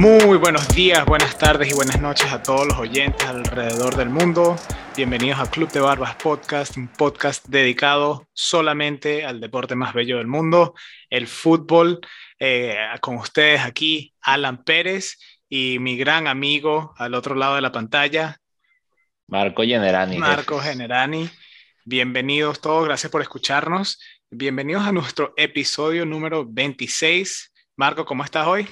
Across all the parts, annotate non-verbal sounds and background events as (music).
Muy buenos días, buenas tardes y buenas noches a todos los oyentes alrededor del mundo. Bienvenidos a Club de Barbas Podcast, un podcast dedicado solamente al deporte más bello del mundo, el fútbol. Eh, con ustedes aquí, Alan Pérez y mi gran amigo al otro lado de la pantalla, Marco Generani. Marco Generani. Bienvenidos todos, gracias por escucharnos. Bienvenidos a nuestro episodio número 26. Marco, ¿cómo estás hoy?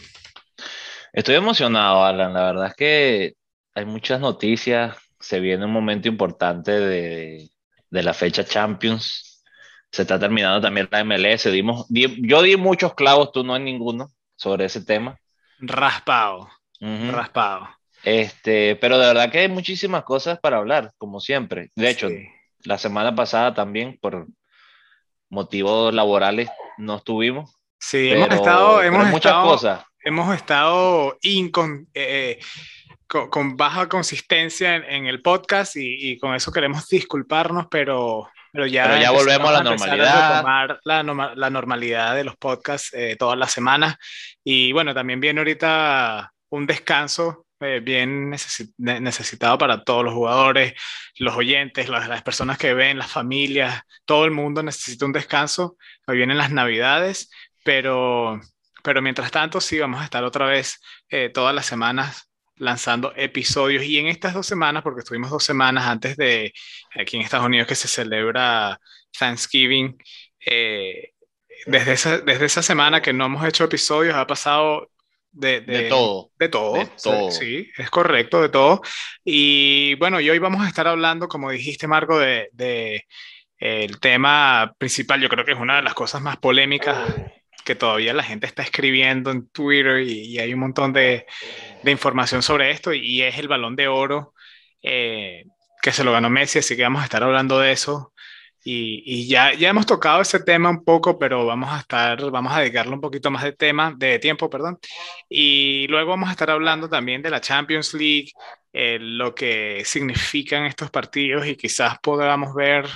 Estoy emocionado, Alan. La verdad es que hay muchas noticias. Se viene un momento importante de, de la fecha Champions. Se está terminando también la MLS. Dimos, yo di muchos clavos, tú no hay ninguno sobre ese tema. Raspado. Raspado. Este, pero de verdad que hay muchísimas cosas para hablar, como siempre. De hecho, la semana pasada también, por motivos laborales, no estuvimos. Sí, hemos estado, hemos muchas cosas hemos estado eh, con, baja consistencia en, el podcast y, con eso queremos disculparnos, pero, pero ya, ya volvemos a la normalidad. A la, la, normalidad de los podcasts eh, todas las semanas. Y bueno, también viene ahorita un descanso eh, bien necesitado para todos los jugadores, los oyentes, las, las, personas que ven, las familias, todo el mundo necesita un descanso. Hoy vienen las navidades, pero pero mientras tanto, sí, vamos a estar otra vez eh, todas las semanas lanzando episodios y en estas dos semanas, porque estuvimos dos semanas antes de aquí en Estados Unidos que se celebra Thanksgiving, eh, desde, esa, desde esa semana que no hemos hecho episodios ha pasado de, de, todo. De todo. Sí, es correcto, de todo. Y bueno, y hoy vamos a estar hablando, como dijiste, Marco, de, de el tema principal, yo creo que es una de las cosas más polémicas que todavía la gente está escribiendo en Twitter y, hay un montón de, información sobre esto y es el balón de oro eh, que se lo ganó Messi, así que vamos a estar hablando de eso. Y, y, ya, ya hemos tocado ese tema un poco, pero vamos a estar, vamos a dedicarle un poquito más de tema, de tiempo, perdón. Y luego vamos a estar hablando también de la Champions League, eh, lo que significan estos partidos y quizás podamos ver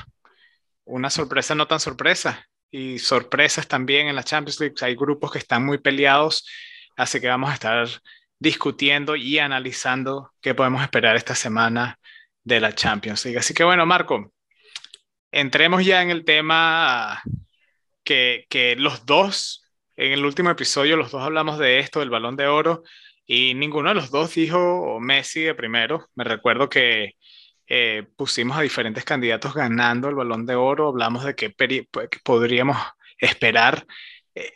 una sorpresa no tan sorpresa y sorpresas también en la Champions League. Hay grupos que están muy peleados, así que vamos a estar discutiendo y analizando qué podemos esperar esta semana de la Champions League. Así que bueno, Marco, entremos ya en el tema que, que los dos, en el último episodio, los dos hablamos de esto, del balón de oro, y ninguno de los dos dijo Messi de primero. Me recuerdo que eh, pusimos a diferentes candidatos ganando el balón de oro, hablamos de qué pues, podríamos esperar. Eh,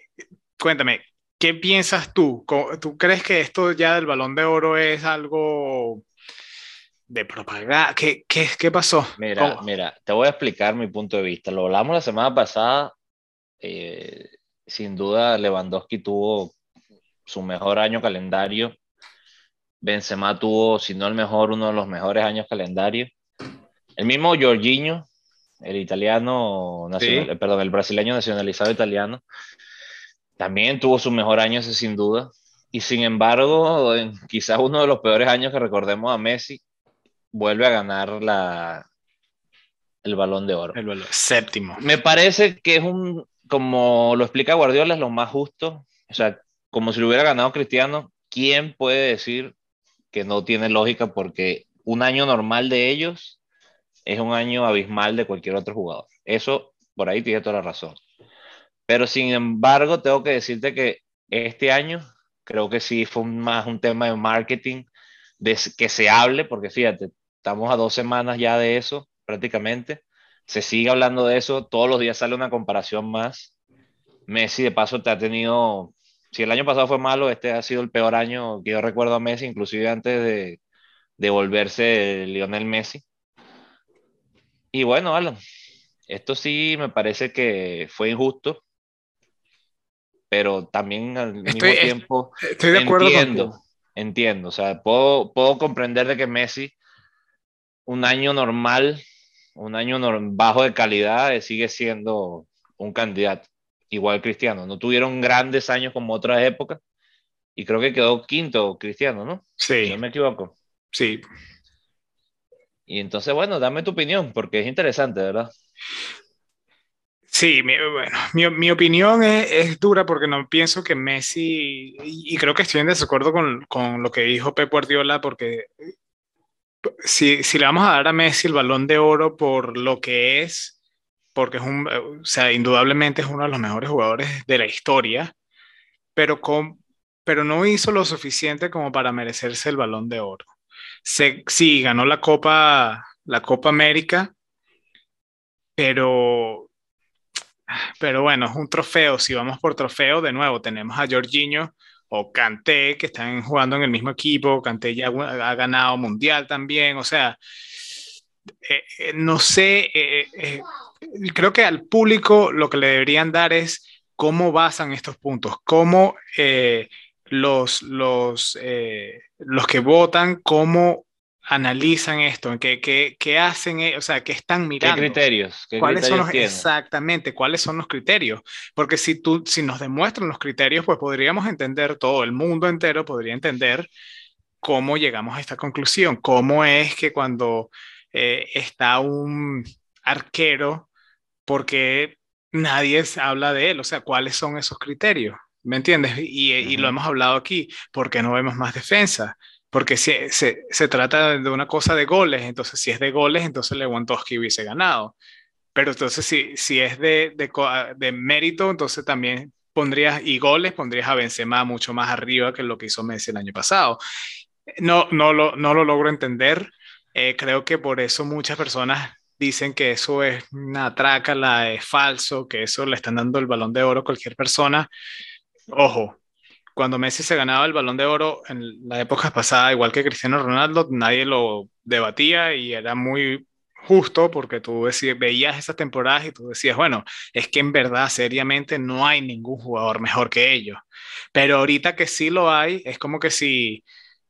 cuéntame, ¿qué piensas tú? ¿Tú crees que esto ya del balón de oro es algo de propaganda? ¿Qué, qué, qué pasó? Mira, mira, te voy a explicar mi punto de vista. Lo hablamos la semana pasada. Eh, sin duda, Lewandowski tuvo su mejor año calendario Benzema tuvo, si no el mejor, uno de los mejores años calendario. El mismo Jorginho, el italiano, perdón, el brasileño nacionalizado italiano, también tuvo su mejor año, ese sin duda. Y sin embargo, quizás uno de los peores años que recordemos a Messi, vuelve a ganar la, el balón de oro. El séptimo. Me parece que es un, como lo explica Guardiola, es lo más justo. O sea, como si lo hubiera ganado Cristiano, ¿quién puede decir que no tiene lógica porque un año normal de ellos es un año abismal de cualquier otro jugador. Eso por ahí tiene toda la razón. Pero sin embargo, tengo que decirte que este año creo que sí fue más un tema de marketing, de que se hable, porque fíjate, estamos a dos semanas ya de eso prácticamente. Se sigue hablando de eso, todos los días sale una comparación más. Messi de paso te ha tenido si el año pasado fue malo, este ha sido el peor año que yo recuerdo a Messi, inclusive antes de, de volverse Lionel Messi. Y bueno, Alan, esto sí me parece que fue injusto, pero también al mismo tiempo estoy de acuerdo entiendo, entiendo, o sea, puedo, puedo comprender de que Messi, un año normal, un año bajo de calidad, sigue siendo un candidato igual Cristiano. No tuvieron grandes años como otras épocas y creo que quedó quinto Cristiano, ¿no? Sí. no me equivoco. Sí. Y entonces, bueno, dame tu opinión porque es interesante, ¿verdad? Sí, mi, bueno, mi, mi opinión es, es, dura porque no pienso que Messi, y creo que estoy en desacuerdo con, con lo que dijo Pep Guardiola, porque si, si, le vamos a dar a Messi el balón de oro por lo que es, porque es un, o sea, indudablemente es uno de los mejores jugadores de la historia, pero, con, pero no hizo lo suficiente como para merecerse el balón de oro. Se, sí, ganó la Copa, la Copa América, pero pero bueno, es un trofeo. Si vamos por trofeo, de nuevo tenemos a Jorginho o Kanté, que están jugando en el mismo equipo. Kanté ya ha ganado mundial también. O sea, eh, eh, no sé, eh, creo que al público lo que le deberían dar es cómo basan estos puntos, cómo los, los, los que votan, cómo analizan esto? ¿Qué, qué, qué hacen? O sea, ¿qué están mirando? ¿Qué criterios? ¿Cuáles son los, exactamente, cuáles son los criterios? Porque si, tú, si nos demuestran los criterios, pues podríamos entender, todo el mundo entero podría entender cómo llegamos a esta conclusión, cómo es que cuando eh, está un arquero, porque nadie habla de él, o sea, cuáles son esos criterios, ¿me entiendes? Y, y lo hemos hablado aquí, porque no vemos más defensa porque se, se, se, trata de una cosa de goles, entonces si es de goles, entonces Lewandowski hubiese ganado. Pero entonces si, si es de, de, de, mérito, entonces también pondrías, y goles, pondrías a Benzema mucho más arriba que lo que hizo Messi el año pasado. No, no, lo, no lo logro entender. Eh, creo que por eso muchas personas dicen que eso es una la es falso, que eso le están dando el balón de oro a cualquier persona. Ojo, cuando Messi se ganaba el balón de oro en la época pasada, igual que Cristiano Ronaldo, nadie lo debatía y era muy justo porque tú veías esas temporadas y tú decías, bueno, es que en verdad, seriamente, no hay ningún jugador mejor que ellos. Pero ahorita que sí lo hay, es como que si,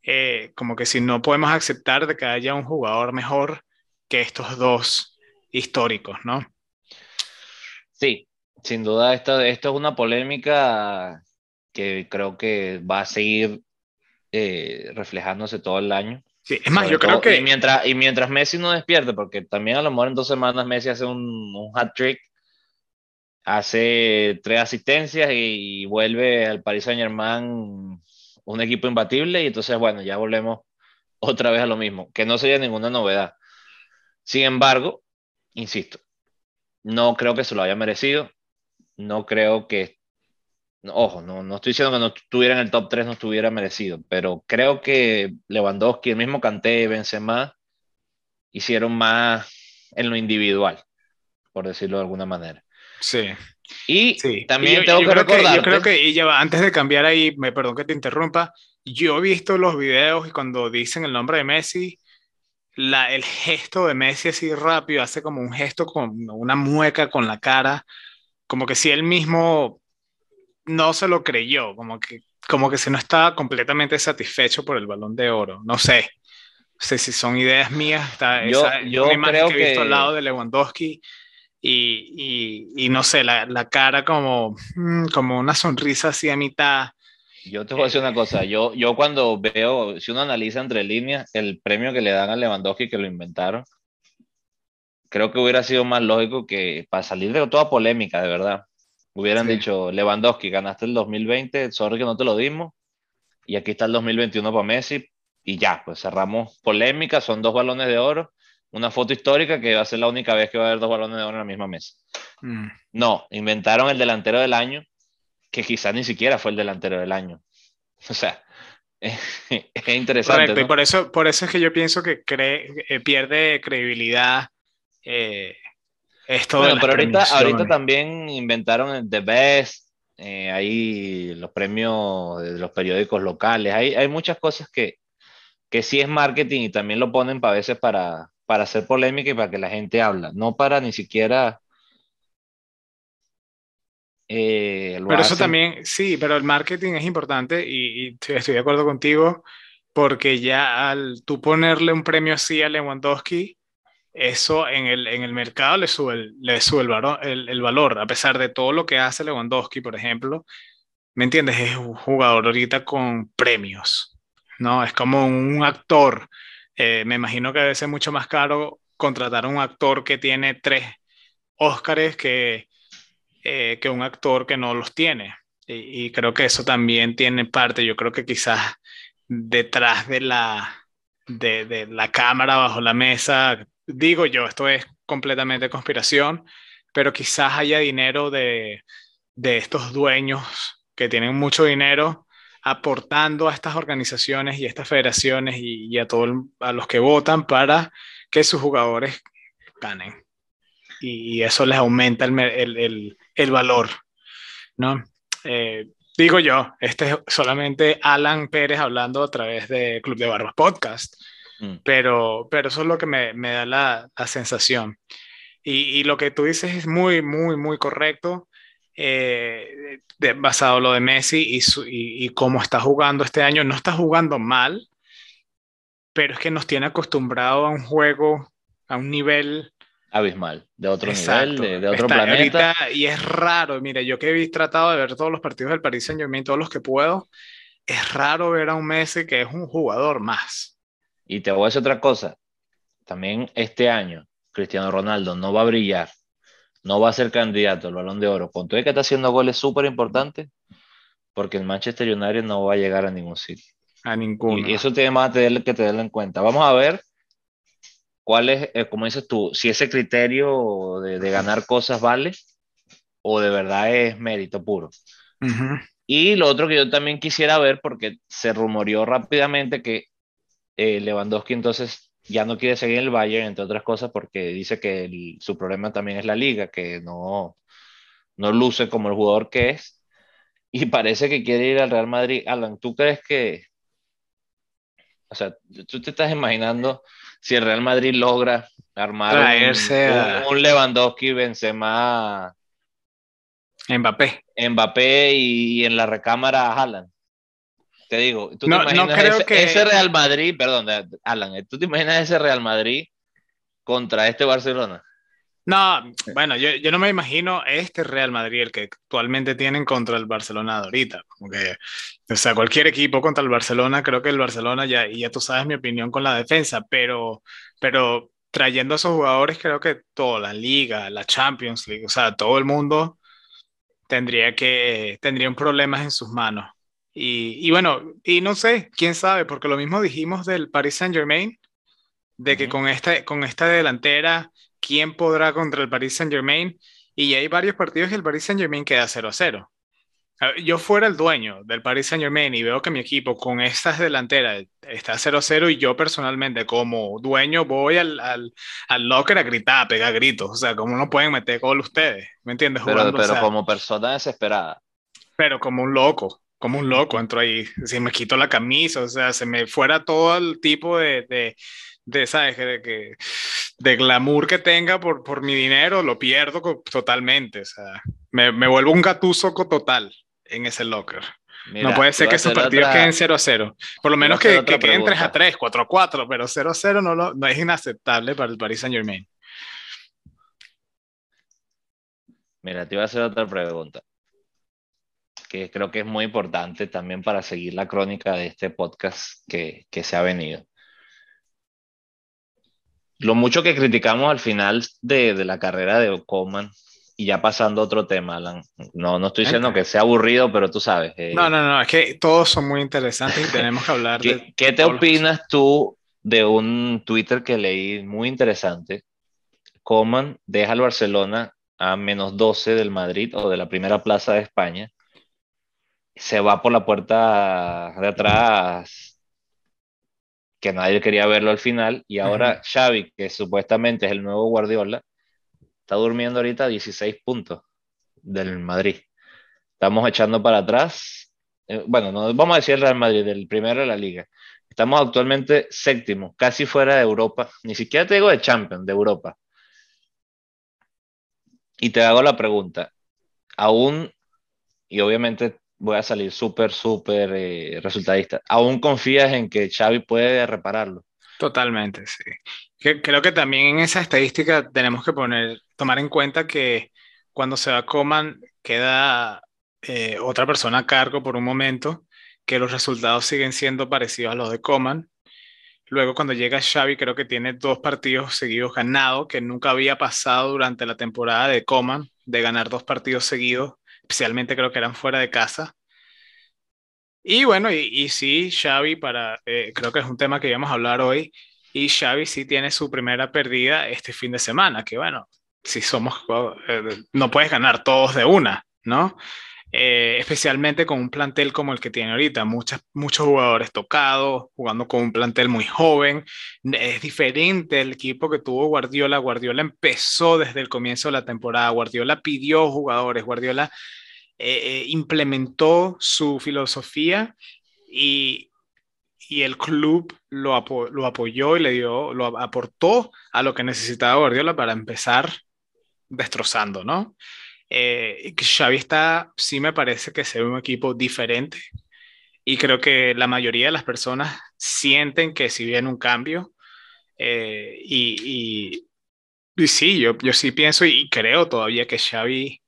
eh, como que si no podemos aceptar de que haya un jugador mejor que estos dos históricos, ¿no? Sí, sin duda esto, esto es una polémica que creo que va a seguir eh, reflejándose todo el año. Sí, es más, yo creo que... Y mientras, y mientras Messi no despierte, porque también a lo mejor en dos semanas Messi hace un, un hat-trick, hace tres asistencias y, vuelve al Paris Saint-Germain un equipo imbatible y entonces, bueno, ya volvemos otra vez a lo mismo, que no sería ninguna novedad. Sin embargo, insisto, no creo que se lo haya merecido, no creo que ojo, no, no estoy diciendo que no estuviera en el top 3, no estuviera merecido, pero creo que Lewandowski, el mismo Kanté, Benzema, hicieron más en lo individual, por decirlo de alguna manera. Sí. Y también tengo que recordar. Yo creo que, y ya, antes de cambiar ahí, me perdón que te interrumpa, yo he visto los videos y cuando dicen el nombre de Messi, la, el gesto de Messi así rápido, hace como un gesto con una mueca con la cara, como que si él mismo no se lo creyó, como que, como que se no estaba completamente satisfecho por el balón de oro. No sé. No sé si son ideas mías. Está yo, yo creo que, he visto al lado de Lewandowski y, y, y no sé, la, la, cara como, mm, como una sonrisa así a mitad. Yo te voy a decir una cosa, yo, yo cuando veo, si uno analiza entre líneas, el premio que le dan a Lewandowski que lo inventaron, creo que hubiera sido más lógico que para salir de toda polémica, de verdad, Hubieran dicho, Lewandowski, ganaste el 2020, sorry que no te lo dimos, y aquí está el 2021 para Messi, y ya, pues cerramos polémica, son dos balones de oro, una foto histórica que va a ser la única vez que va a haber dos balones de oro en la misma mesa. Mm. No, inventaron el delantero del año, que quizás ni siquiera fue el delantero del año. (laughs) O sea, (laughs) es, interesante. Correcto, y por eso, por eso es que yo pienso que eh, pierde credibilidad eh, bueno, pero ahorita, ahorita también inventaron el The Best, eh, ahí los premios de los periódicos locales, hay, hay muchas cosas que, que sí es marketing y también lo ponen para veces para, para hacer polémica y para que la gente habla, no para ni siquiera... Eh, pero eso también, sí, pero el marketing es importante y, y, estoy de acuerdo contigo porque ya al tú ponerle un premio así a Lewandowski, eso en el, en el mercado le sube, el, le sube el, el, valor, a pesar de todo lo que hace Lewandowski, por ejemplo. ¿Me entiendes? Es un jugador ahorita con premios, ¿no? Es como un actor. Eh, me imagino que debe ser mucho más caro contratar a un actor que tiene tres Óscares que, eh, que un actor que no los tiene. Y, creo que eso también tiene parte, yo creo que quizás detrás de la, de, de la cámara, bajo la mesa, digo yo, esto es completamente conspiración, pero quizás haya dinero de, de estos dueños que tienen mucho dinero aportando a estas organizaciones y a estas federaciones y, a todos a los que votan para que sus jugadores ganen. Y, eso les aumenta el, el, el valor, ¿no? Eh, digo yo, este es solamente Alan Pérez hablando a través de Club de Barbas Podcast, mm. pero, pero eso es lo que me, me da la, la sensación. Y, y, lo que tú dices es muy, muy, muy correcto, eh, basado en lo de Messi y, y, y, cómo está jugando este año. No está jugando mal, pero es que nos tiene acostumbrado a un juego, a un nivel abismal, de otro nivel, de, otro planeta. y es raro, mire, yo que he tratado de ver todos los partidos del Paris Saint Germain, todos los que puedo, es raro ver a un Messi que es un jugador más. Y te voy a decir otra cosa, también este año Cristiano Ronaldo no va a brillar, no va a ser candidato al balón de oro, con todo el que está haciendo goles súper importantes, porque el Manchester United no va a llegar a ningún sitio. A ninguno. Y eso tiene más que tenerlo en cuenta. Vamos a ver ¿Cuál es, eh, como dices tú, si ese criterio de, ganar cosas vale o de verdad es mérito puro? Y lo otro que yo también quisiera ver, porque se rumoreó rápidamente que eh, Lewandowski entonces ya no quiere seguir en el Bayern, entre otras cosas, porque dice que su problema también es la liga, que no, no luce como el jugador que es. Y parece que quiere ir al Real Madrid. Alan, ¿tú crees que... O sea, tú te estás imaginando si el Real Madrid logra armar un, un, Lewandowski, Benzema, Mbappé. Mbappé y, en la recámara Haaland. Te digo, ¿tú te imaginas ese, que... ese, Real Madrid, perdón, Alan, ¿tú te imaginas ese Real Madrid contra este Barcelona? No, bueno, yo, yo, no me imagino este Real Madrid, el que actualmente tienen contra el Barcelona de ahorita. Como que, o sea, cualquier equipo contra el Barcelona, creo que el Barcelona ya, y ya tú sabes mi opinión con la defensa, pero, pero trayendo a esos jugadores, creo que toda la liga, la Champions League, o sea, todo el mundo tendría que, tendrían problemas en sus manos. Y, y bueno, y no sé, quién sabe, porque lo mismo dijimos del Paris Saint Germain, de que con, esta, con esta delantera quién podrá contra el Paris Saint Germain. Y hay varios partidos que el Paris Saint Germain queda 0 a 0. Yo fuera el dueño del Paris Saint Germain y veo que mi equipo con estas delanteras está 0 a 0 y yo personalmente como dueño voy al, al, al, locker a gritar, a pegar gritos. O sea, ¿cómo no pueden meter gol ustedes? ¿Me entiendes? Pero, pero como persona desesperada. Pero como un loco, como un loco entro ahí. Si me quito la camisa, o sea, se me fuera todo el tipo de, de, de ¿sabes? De, que, de glamour que tenga por, por mi dinero, lo pierdo totalmente. O sea, me, me vuelvo un gatuso total en ese locker. no puede ser que esos partidos queden 0 a 0. Por lo menos que, que queden 3 a 3, 4 a 4, pero 0 a 0 no, lo, no es inaceptable para el Paris Saint Germain. Mira, te iba a hacer otra pregunta, que creo que es muy importante también para seguir la crónica de este podcast que, que se ha venido lo mucho que criticamos al final de, de la carrera de Coman, y ya pasando a otro tema, Alan. No, no estoy diciendo que sea aburrido, pero tú sabes. Eh, no, no, no, es que todos son muy interesantes y tenemos que hablar ¿Qué, de. ¿Qué te opinas tú de un Twitter que leí muy interesante? Coman deja al Barcelona a menos 12 del Madrid o de la primera plaza de España. Se va por la puerta de atrás que nadie quería verlo al final, y ahora Xavi, que supuestamente es el nuevo Guardiola, está durmiendo ahorita 16 puntos del Madrid. Estamos echando para atrás, eh, bueno, no, vamos a decir el Real Madrid, del primero de la liga. Estamos actualmente séptimo, casi fuera de Europa, ni siquiera te digo de Champions, de Europa. Y te hago la pregunta, aún, y obviamente voy a salir súper, súper eh, resultadista. ¿Aún confías en que Xavi puede repararlo? Totalmente, sí. creo que también en esa estadística tenemos que poner, tomar en cuenta que cuando se va Coman queda eh, otra persona a cargo por un momento, que los resultados siguen siendo parecidos a los de Coman. Luego cuando llega Xavi creo que tiene dos partidos seguidos ganados que nunca había pasado durante la temporada de Coman de ganar dos partidos seguidos, especialmente creo que eran fuera de casa. Y bueno, y, sí, Xavi, para, eh, creo que es un tema que íbamos a hablar hoy, y Xavi sí tiene su primera pérdida este fin de semana, que bueno, si somos, eh, no puedes ganar todos de una, ¿no? Eh, especialmente con un plantel como el que tiene ahorita, muchas, muchos jugadores tocados, jugando con un plantel muy joven. Es diferente el equipo que tuvo Guardiola. Guardiola empezó desde el comienzo de la temporada, Guardiola pidió jugadores, Guardiola eh, implementó su filosofía y, y el club lo, lo, apoyó y le dio, lo aportó a lo que necesitaba Guardiola para empezar destrozando, ¿no? Eh, Xavi está, sí me parece que se ve un equipo diferente y creo que la mayoría de las personas sienten que si viene un cambio eh, y, y, sí, yo, yo sí pienso y creo todavía que Xavi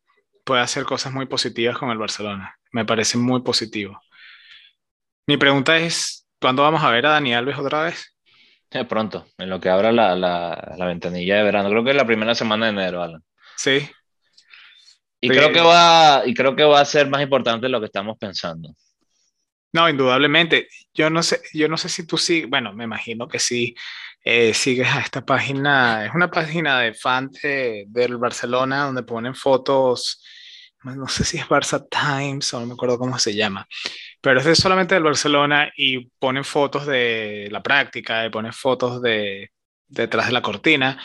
puede hacer cosas muy positivas con el Barcelona. Me parece muy positivo. Mi pregunta es, ¿cuándo vamos a ver a Dani Alves otra vez? Eh, pronto, en lo que abra la, la, la, ventanilla de verano. Creo que es la primera semana de enero, Alan. Sí. Y, Creo que va, y creo que va a ser más importante de lo que estamos pensando. No, indudablemente. Yo no sé, yo no sé si tú sí, bueno, me imagino que sí eh, sigues a esta página. Es una página de fans del Barcelona donde ponen fotos no sé si es Barça Times o no me acuerdo cómo se llama, pero es solamente del Barcelona y ponen fotos de la práctica y ponen fotos de detrás de la cortina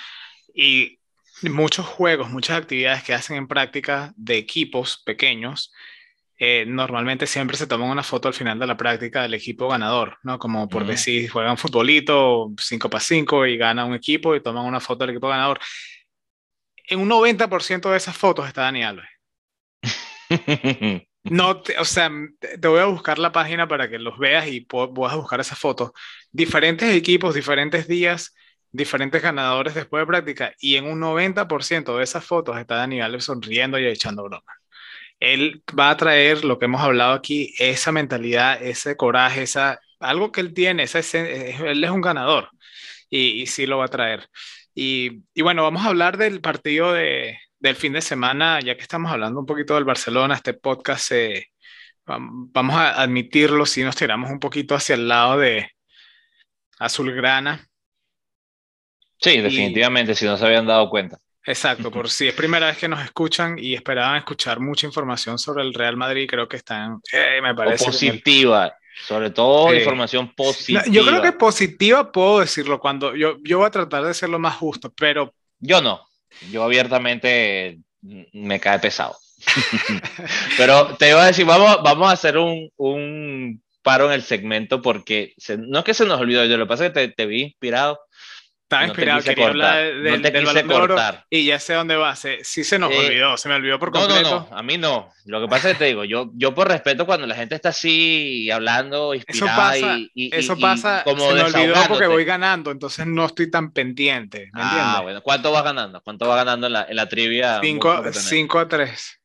y muchos juegos, muchas actividades que hacen en práctica de equipos pequeños. Eh, normalmente siempre se toman una foto al final de la práctica del equipo ganador, ¿no? Como por decir, juegan futbolito 5 para 5 y gana un equipo y toman una foto del equipo ganador. En un 90% de esas fotos está Dani Alves. (laughs) No, o sea, te voy a buscar la página para que los veas y puedas buscar esas fotos. Diferentes equipos, diferentes días, diferentes ganadores después de práctica y en un 90% de esas fotos está Daniel sonriendo y echando broma. Él va a traer lo que hemos hablado aquí, esa mentalidad, ese coraje, esa, algo que él tiene, esa, él es un ganador y, y sí lo va a traer. Y, y, bueno, vamos a hablar del partido de, del fin de semana, ya que estamos hablando un poquito del Barcelona, este podcast, vamos a admitirlo, si nos tiramos un poquito hacia el lado de Azulgrana. Sí, definitivamente, si no se habían dado cuenta. Exacto, por si es primera vez que nos escuchan y esperaban escuchar mucha información sobre el Real Madrid, creo que están, eh, me parece. positiva, sobre todo información positiva. yo creo que positiva puedo decirlo cuando yo, yo voy a tratar de ser lo más justo, pero. Yo no yo abiertamente me cae pesado. (laughs) Pero te iba a decir, vamos, vamos a hacer un, un paro en el segmento porque no es que se nos olvidó, yo lo que pasa es que te, te vi inspirado estaba inspirado, quería hablar del, del y ya sé dónde va. Se, sí se nos eh, olvidó, se me olvidó por completo. No, no, a mí no. Lo que pasa es que te digo, yo, yo por respeto cuando la gente está así hablando, inspirada eso pasa, y, eso pasa, como se me olvidó porque voy ganando, entonces no estoy tan pendiente. ¿me ah, bueno. ¿Cuánto vas ganando? ¿Cuánto vas ganando en la, en la trivia? 5 a 3.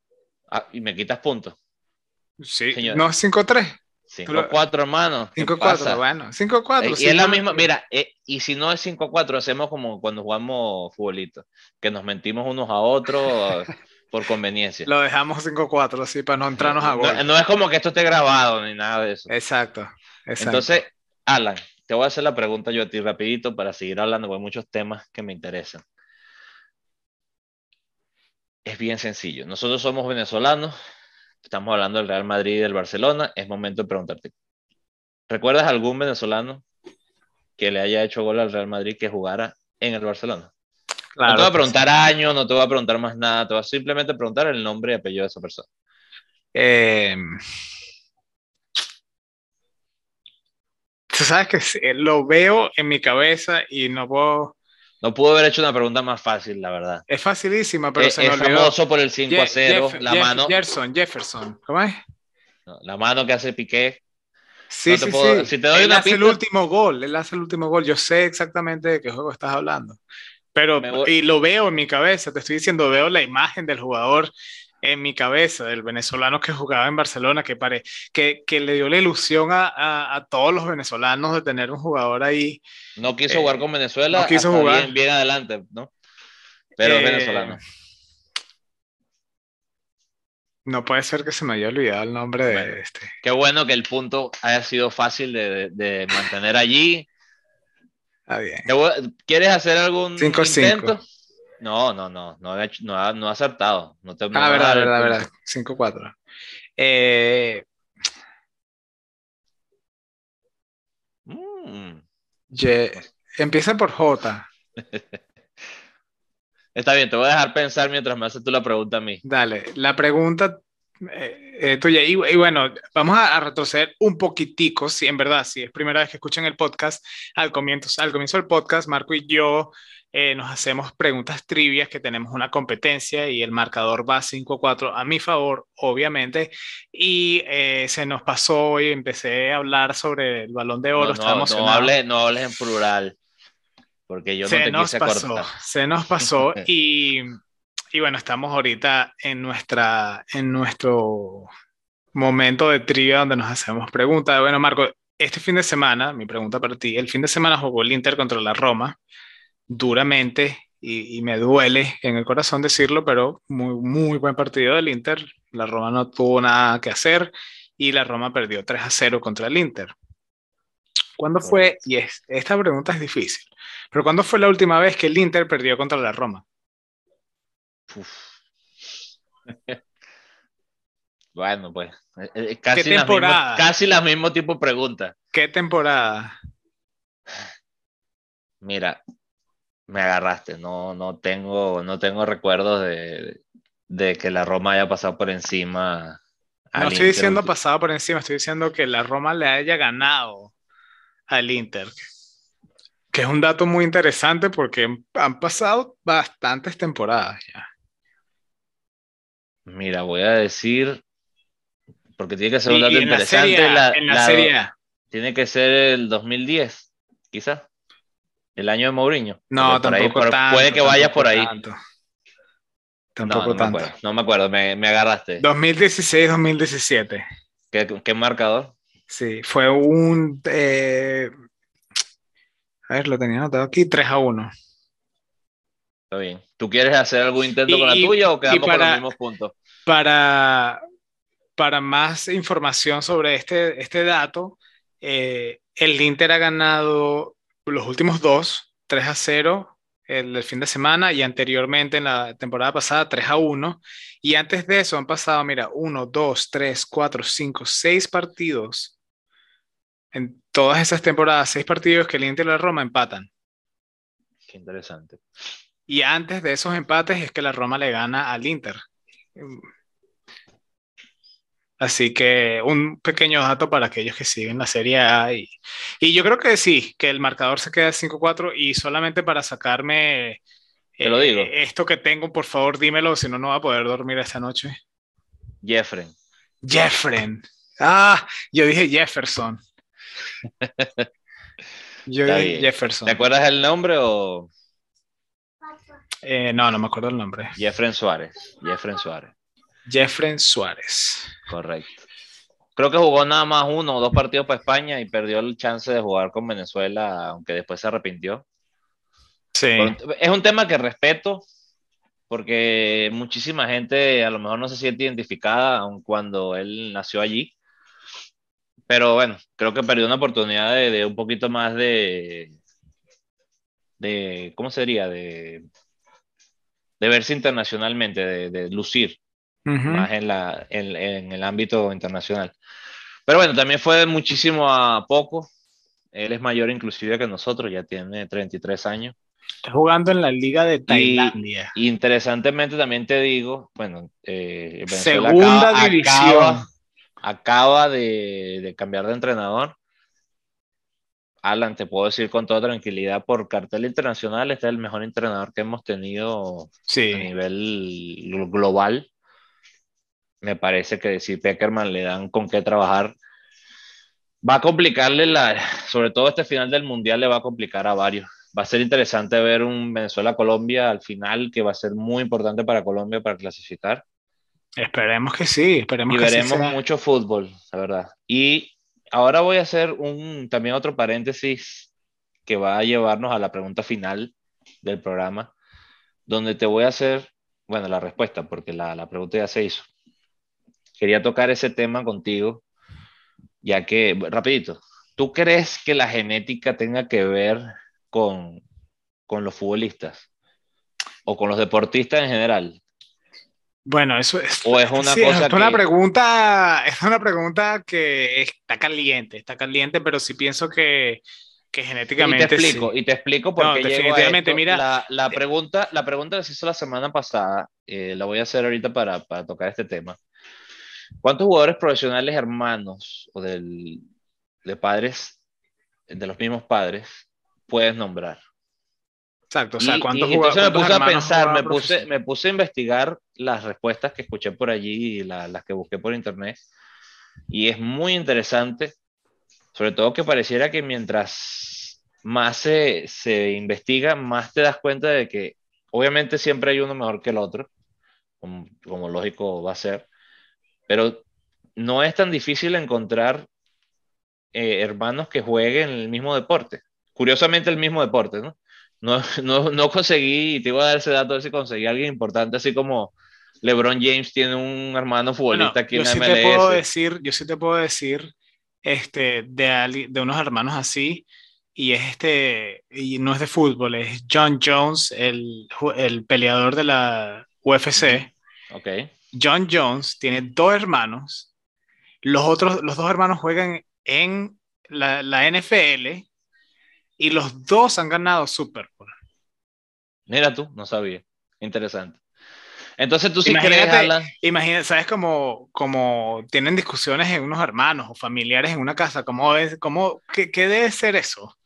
Ah, y me quitas puntos. Sí, no, 5 a 3. 5-4, hermano. 5-4, bueno. 5-4. Eh, y es la misma, mira, eh, y si no es 5-4, hacemos como cuando jugamos futbolito, que nos mentimos unos a otros (laughs) por conveniencia. Lo dejamos 5-4, sí, para no entrarnos a gol. No, es como que esto esté grabado ni nada de eso. Exacto, exacto. Entonces, Alan, te voy a hacer la pregunta yo a ti rapidito para seguir hablando, porque hay muchos temas que me interesan. Es bien sencillo. Nosotros somos venezolanos, estamos hablando del Real Madrid y del Barcelona, es momento de preguntarte. ¿Recuerdas algún venezolano que le haya hecho gol al Real Madrid que jugara en el Barcelona? no te voy a preguntar año, no te voy a preguntar más nada, te voy a simplemente preguntar el nombre y apellido de esa persona. Eh, sabes que lo veo en mi cabeza y no puedo no pudo haber hecho una pregunta más fácil, la verdad. Es facilísima, pero es, se me es famoso por el 5 a 0, la mano. Jefferson, Jefferson, ¿cómo es? la mano que hace Piqué. Sí, sí, sí. Si te doy él hace el último gol, él hace el último gol. Yo sé exactamente de qué juego estás hablando. Pero, y lo veo en mi cabeza, te estoy diciendo, veo la imagen del jugador en mi cabeza del venezolano que jugaba en Barcelona, que, pare, que, que le dio la ilusión a, a, todos los venezolanos de tener un jugador ahí. No quiso jugar eh, con Venezuela, no quiso jugar. Bien, bien, adelante, ¿no? Pero eh, venezolano. No puede ser que se me haya olvidado el nombre de este. Qué bueno que el punto haya sido fácil de, mantener allí. Está bien. ¿Quieres hacer algún cinco, intento? No, no, no, no, ha, no, no ha acertado. No te, ah, verdad, verdad, verdad. 5-4. Eh... Mm. Empieza por J. (laughs) Está bien, te voy a dejar pensar mientras me haces tú la pregunta a mí. Dale, la pregunta eh, eh, tuya. Y, bueno, vamos a, retroceder un poquitico, si en verdad, si es primera vez que escuchan el podcast, al comienzo, al comienzo del podcast, Marco y yo eh, nos hacemos preguntas trivias que tenemos una competencia y el marcador va 5-4 a mi favor, obviamente. Y se nos pasó y empecé a hablar sobre el balón de oro. No, no, no, hables, no hables en plural porque yo no se te nos pasó, Se nos pasó (laughs) y, y, bueno, estamos ahorita en, nuestra, en nuestro momento de trivia donde nos hacemos preguntas. Bueno, Marco, este fin de semana, mi pregunta para ti, el fin de semana jugó el Inter contra la Roma duramente y, y, me duele en el corazón decirlo, pero muy, muy buen partido del Inter. La Roma no tuvo nada que hacer y la Roma perdió 3 a 0 contra el Inter. ¿Cuándo fue? Y es, esta pregunta es difícil. Pero ¿cuándo fue la última vez que el Inter perdió contra la Roma? (laughs) bueno, pues eh, eh, casi, ¿Qué temporada? casi la mismo tipo de pregunta. ¿Qué temporada? Mira, me agarraste. No, no tengo, no tengo recuerdos de, de que la Roma haya pasado por encima. No estoy diciendo pasado por encima, estoy diciendo que la Roma le haya ganado al Inter. Que es un dato muy interesante porque han pasado bastantes temporadas ya. Mira, voy a decir, porque tiene que ser un dato interesante. en la, serie Tiene que ser el 2010, quizás. El año de Mourinho. No, tampoco Puede que vaya por ahí. Tampoco tanto. no Me acuerdo, me, me agarraste. 2016-2017. ¿Qué, ¿Qué marcador? Sí, fue un. Eh, a ver, lo tenía anotado aquí: 3 a 1. Está bien. ¿Tú quieres hacer algún intento con la tuya o quedamos para, con los mismos puntos? Para, para más información sobre este, este dato, eh, el Inter ha ganado los últimos dos, 3 a 0 el, fin de semana y anteriormente en la temporada pasada 3 a 1. Y antes de eso han pasado, mira, 1, 2, 3, 4, 5, 6 partidos en todas esas temporadas, seis partidos que el Inter y la Roma empatan. Qué interesante. Y antes de esos empates es que la Roma le gana al Inter. Así que un pequeño dato para aquellos que siguen la Serie A. Y, yo creo que sí, que el marcador se queda 5-4 y solamente para sacarme Te lo digo. Eh, esto que tengo, por favor, dímelo, si no, no va a poder dormir esta noche. Jeffren. Jeffren. Ah, yo dije Jefferson. (laughs) Yo Jefferson. ¿Te acuerdas el nombre o...? Eh, no, no me acuerdo el nombre. Jeffrey Suárez. Jeffrey Suárez. Jeffrey Suárez. Correcto. Creo que jugó nada más uno o dos partidos para España y perdió el chance de jugar con Venezuela, aunque después se arrepintió. Sí. Es un tema que respeto, porque muchísima gente a lo mejor no se siente identificada, aun cuando él nació allí. Pero bueno, creo que perdió una oportunidad de, un poquito más de, de, ¿cómo sería? De, de verse internacionalmente, de, lucir más en, la, en, el ámbito internacional. Pero bueno, también fue muchísimo a poco. Él es mayor inclusive que nosotros, ya tiene 33 años. Está jugando en la Liga de Tailandia. Y, interesantemente también te digo, bueno, eh, Segunda división acaba de, cambiar de entrenador. Alan, te puedo decir con toda tranquilidad, por cartel internacional, este es el mejor entrenador que hemos tenido a nivel global. Me parece que si Peckerman le dan con qué trabajar, va a complicarle la, sobre todo este final del mundial le va a complicar a varios. Va a ser interesante ver un Venezuela-Colombia al final, que va a ser muy importante para Colombia para clasificar. Esperemos que sí, esperemos y que veremos mucho fútbol, la verdad. Y ahora voy a hacer un, también otro paréntesis que va a llevarnos a la pregunta final del programa, donde te voy a hacer, bueno, la respuesta, porque la, la pregunta ya se hizo. quería tocar ese tema contigo, ya que, rapidito, ¿tú crees que la genética tenga que ver con, con los futbolistas o con los deportistas en general? Bueno, eso es, o es una cosa es una pregunta, es una pregunta que está caliente, está caliente, pero sí pienso que, que genéticamente. Y te explico, y te explico por qué definitivamente, mira, la, la, pregunta, la pregunta que se hizo la semana pasada, eh, la voy a hacer ahorita para, para, tocar este tema. ¿Cuántos jugadores profesionales hermanos o del, de padres, de los mismos padres, puedes nombrar? Exacto, o sea, ¿cuántos y, entonces me puse a pensar, me puse, me puse a investigar las respuestas que escuché por allí y las que busqué por internet. Y es muy interesante, sobre todo que pareciera que mientras más se, se investiga, más te das cuenta de que obviamente siempre hay uno mejor que el otro, como, como lógico va a ser, pero no es tan difícil encontrar eh, hermanos que jueguen el mismo deporte. Curiosamente el mismo deporte, ¿no? No, (laughs) no, no conseguí, te iba a dar ese dato, a ver si conseguí alguien importante, así como LeBron James tiene un hermano futbolista aquí en yo sí Te puedo decir, yo sí te puedo decir este, de, de unos hermanos así, y es este, y no es de fútbol, es John Jones, el, el peleador de la UFC. John Jones tiene dos hermanos, los otros, los dos hermanos juegan en la, la NFL y los dos han ganado Super Bowl. Mira tú, no sabía. Interesante. Entonces tú sí imagínate, crees, Imagínate, ¿sabes cómo, como tienen discusiones en unos hermanos o familiares en una casa? ¿Cómo, es, cómo, qué, qué debe ser eso?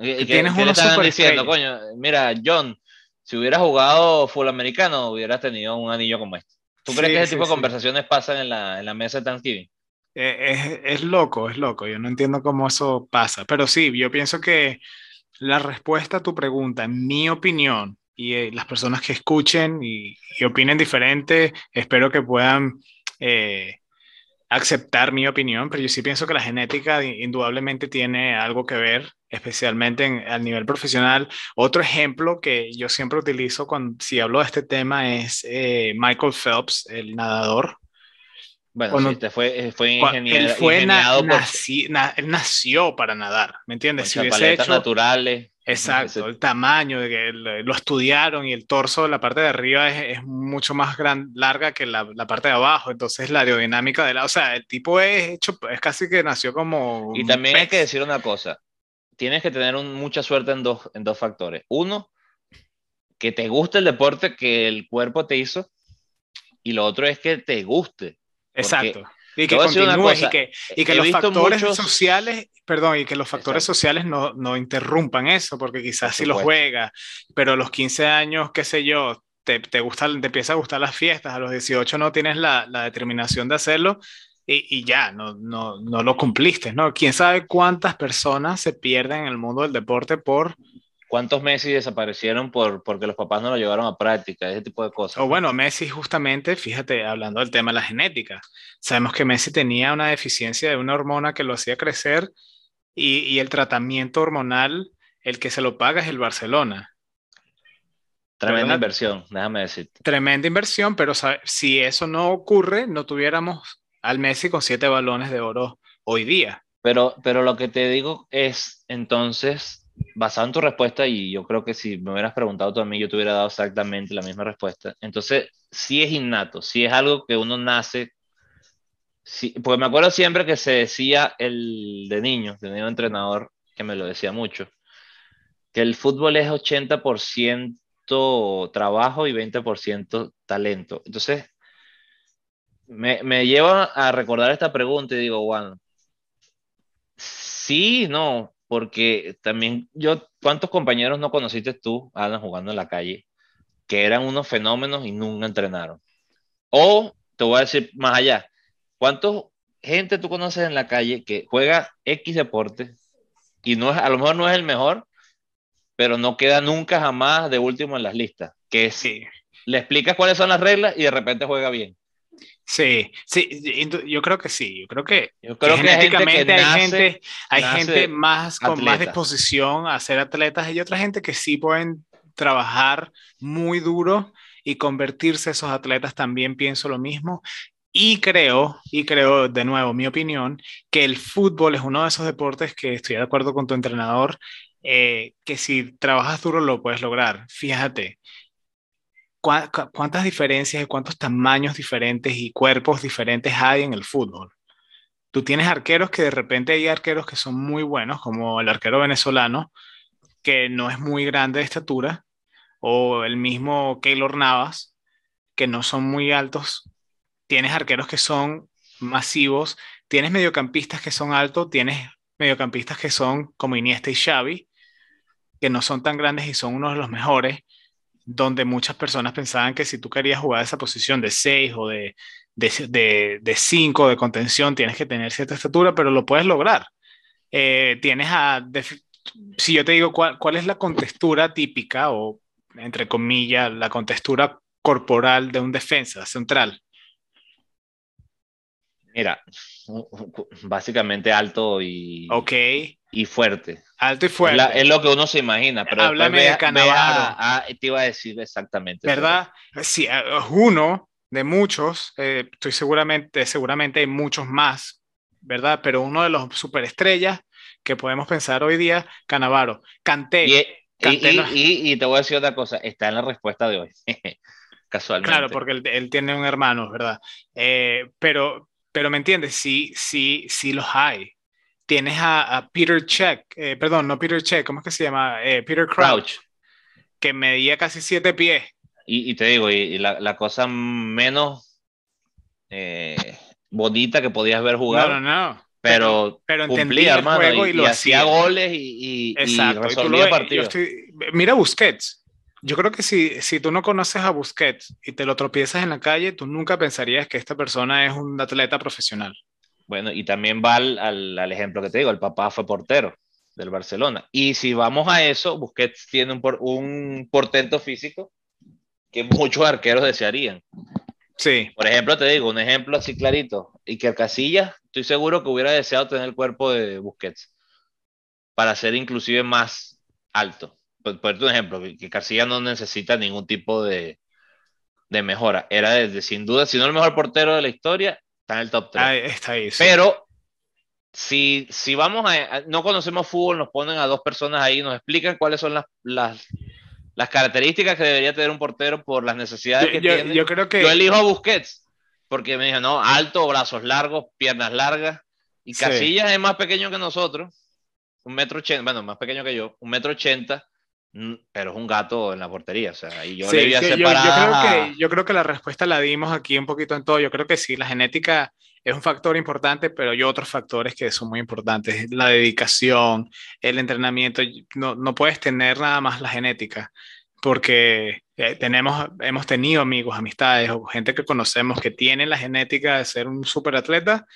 ¿Qué, tienes uno super diciendo, coño? Mira, John, si hubieras jugado full americano, hubieras tenido un anillo como este. ¿Tú crees que ese tipo de conversaciones pasan en la, en la mesa de Thanksgiving? Eh, es, es, loco, es loco. Yo no entiendo cómo eso pasa. Pero sí, yo pienso que la respuesta a tu pregunta, en mi opinión, y eh, las personas que escuchen y, opinen diferente, espero que puedan eh, aceptar mi opinión, pero yo sí pienso que la genética indudablemente tiene algo que ver, especialmente en, a nivel profesional. Otro ejemplo que yo siempre utilizo cuando si hablo de este tema es Michael Phelps, el nadador. Bueno, sí, fue, fue ingeniero. Él, fue él nació para nadar, ¿me entiendes? Si hubiese hecho, naturales. Exacto, el tamaño, de que lo estudiaron y el torso, la parte de arriba es, es mucho más gran, larga que la, la, parte de abajo, entonces la aerodinámica de la, o sea, el tipo es hecho, es casi que nació como... Y también hay que decir una cosa, tienes que tener un, mucha suerte en dos, en dos factores. Uno, que te guste el deporte que el cuerpo te hizo, y lo otro es que te guste. Exacto. Y que continúes y que, y que los factores sociales, perdón, y que los factores sociales no, no, interrumpan eso, porque quizás si lo juega, pero a los 15 años, qué sé yo, te, te, gusta, te empieza a gustar las fiestas, a los 18 no tienes la, la determinación de hacerlo, y, y, ya, no, no, no lo cumpliste, ¿no? ¿Quién sabe cuántas personas se pierden en el mundo del deporte por ¿Cuántos Messi desaparecieron por, porque los papás no lo llevaron a práctica? Ese tipo de cosas. O bueno, Messi justamente, fíjate, hablando del tema de la genética, sabemos que Messi tenía una deficiencia de una hormona que lo hacía crecer y, y el tratamiento hormonal, el que se lo paga es el Barcelona. Tremenda inversión, déjame decir. Tremenda inversión, pero si eso no ocurre, no tuviéramos al Messi con siete balones de oro hoy día. Pero, pero lo que te digo es, entonces, basado en tu respuesta, y yo creo que si me hubieras preguntado tú a mí, yo te hubiera dado exactamente la misma respuesta. Entonces, sí es innato, sí es algo que uno nace. Sí, porque me acuerdo siempre que se decía el de niño, tenía un entrenador que me lo decía mucho, que el fútbol es 80% trabajo y 20% talento. Entonces, me, me lleva a recordar esta pregunta y digo, bueno, sí, no, porque también yo, ¿cuántos compañeros no conociste tú, Alan, jugando en la calle, que eran unos fenómenos y nunca entrenaron? O, te voy a decir más allá, ¿cuántos gente tú conoces en la calle que juega X deporte y no es, a lo mejor no es el mejor, pero no queda nunca jamás de último en las listas? Que sí. le explicas cuáles son las reglas y de repente juega bien. Sí, sí, yo creo que sí, yo creo que, genéticamente hay gente, hay gente más con más disposición a ser atletas. Y otra gente que sí pueden trabajar muy duro y convertirse esos atletas también pienso lo mismo. Y creo, y creo, de nuevo, mi opinión, que el fútbol es uno de esos deportes que estoy de acuerdo con tu entrenador, eh, que si trabajas duro lo puedes lograr. Fíjate, cuántas diferencias y cuántos tamaños diferentes y cuerpos diferentes hay en el fútbol. Tú tienes arqueros que de repente hay arqueros que son muy buenos, como el arquero venezolano, que no es muy grande de estatura, o el mismo Keylor Navas, que no son muy altos. Tienes arqueros que son masivos, tienes mediocampistas que son altos, tienes mediocampistas que son como Iniesta y Xavi, que no son tan grandes y son uno de los mejores, donde muchas personas pensaban que si tú querías jugar esa posición de 6 o de 5 de, de, cinco, de contención, tienes que tener cierta estatura, pero lo puedes lograr. Eh, tienes a, si yo te digo cuál, cuál es la contextura típica o entre comillas, la contextura corporal de un defensa central? Mira, básicamente alto y, okay. y fuerte. Alto y fuerte. Es, lo que uno se imagina. Pero Háblame de Canavaro. te iba a decir exactamente. ¿Verdad? Sí, es uno de muchos. Eh, estoy seguramente, seguramente hay muchos más, ¿verdad? Pero uno de los superestrellas que podemos pensar hoy día, Canavaro. Canté. Y, te voy a decir otra cosa, está en la respuesta de hoy, (laughs) casualmente. Claro, porque él, tiene un hermano, ¿verdad? Eh, pero, pero me entiendes, sí, sí, sí los hay. Tienes a, Peter Check, eh, perdón, no Peter Check, ¿cómo es que se llama? Eh, Peter Crouch, que medía casi siete pies. Y, te digo, y, la, la, cosa menos bonita que podías ver jugar. No, no, no pero, pero cumplía, hermano, juego y, lo hacía goles y, resolvía partidos. mira Busquets. Yo creo que si, si tú no conoces a Busquets y te lo tropiezas en la calle, tú nunca pensarías que esta persona es un atleta profesional. Bueno, y también va al, al, ejemplo que te digo, el papá fue portero del Barcelona. Y si vamos a eso, Busquets tiene un, un portento físico que muchos arqueros desearían. Sí. Por ejemplo, te digo, un ejemplo así clarito. Y que Casillas, estoy seguro que hubiera deseado tener el cuerpo de Busquets para ser inclusive más alto. Por, por un ejemplo, que Casillas no necesita ningún tipo de, de mejora. Era desde, sin duda, si no el mejor portero de la historia, está en el top 3. está ahí, Pero si, si vamos a, no conocemos fútbol, nos ponen a dos personas ahí, nos explican cuáles son las, las las características que debería tener un portero por las necesidades que tiene. Yo creo que... Yo elijo a Busquets, porque me dijo, no, alto, brazos largos, piernas largas, y Casillas es más pequeño que nosotros, un metro ochenta, bueno, más pequeño que yo, un metro ochenta, pero es un gato en la portería, o sea, y yo le yo, yo, creo que, yo creo que la respuesta la dimos aquí un poquito en todo, yo creo que sí, la genética es un factor importante, pero hay otros factores que son muy importantes, la dedicación, el entrenamiento, no, no puedes tener nada más la genética, porque eh, tenemos, hemos tenido amigos, amistades o gente que conocemos que tienen la genética de ser un superatleta,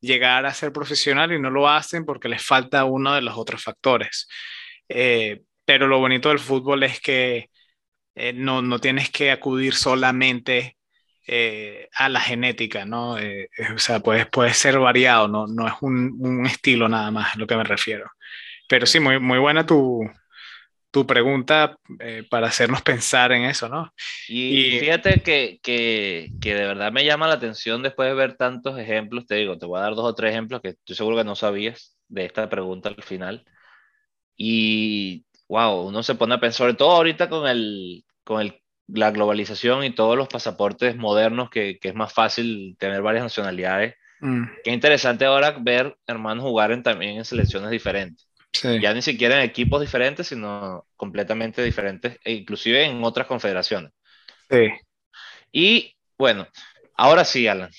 llegar a ser profesional y no lo hacen porque les falta uno de los otros factores. Eh, pero lo bonito del fútbol es que eh, no, no, tienes que acudir solamente eh, a la genética, ¿no? Eh, o sea, puede, puede ser variado, no, no es un, un, estilo nada más, a lo que me refiero. Pero sí, muy, muy buena tu, tu pregunta eh, para hacernos pensar en eso, ¿no? Y, fíjate que, que, que, de verdad me llama la atención después de ver tantos ejemplos, te digo, te voy a dar dos o tres ejemplos que estoy seguro que no sabías de esta pregunta al final. Y, wow, uno se pone a pensar, sobre todo ahorita con el, con el la globalización y todos los pasaportes modernos, que, que es más fácil tener varias nacionalidades. Mm. Qué interesante ahora ver hermanos jugar en, también en selecciones diferentes. Ya ni siquiera en equipos diferentes, sino completamente diferentes, e inclusive en otras confederaciones. Sí. Y bueno, ahora sí, Alan,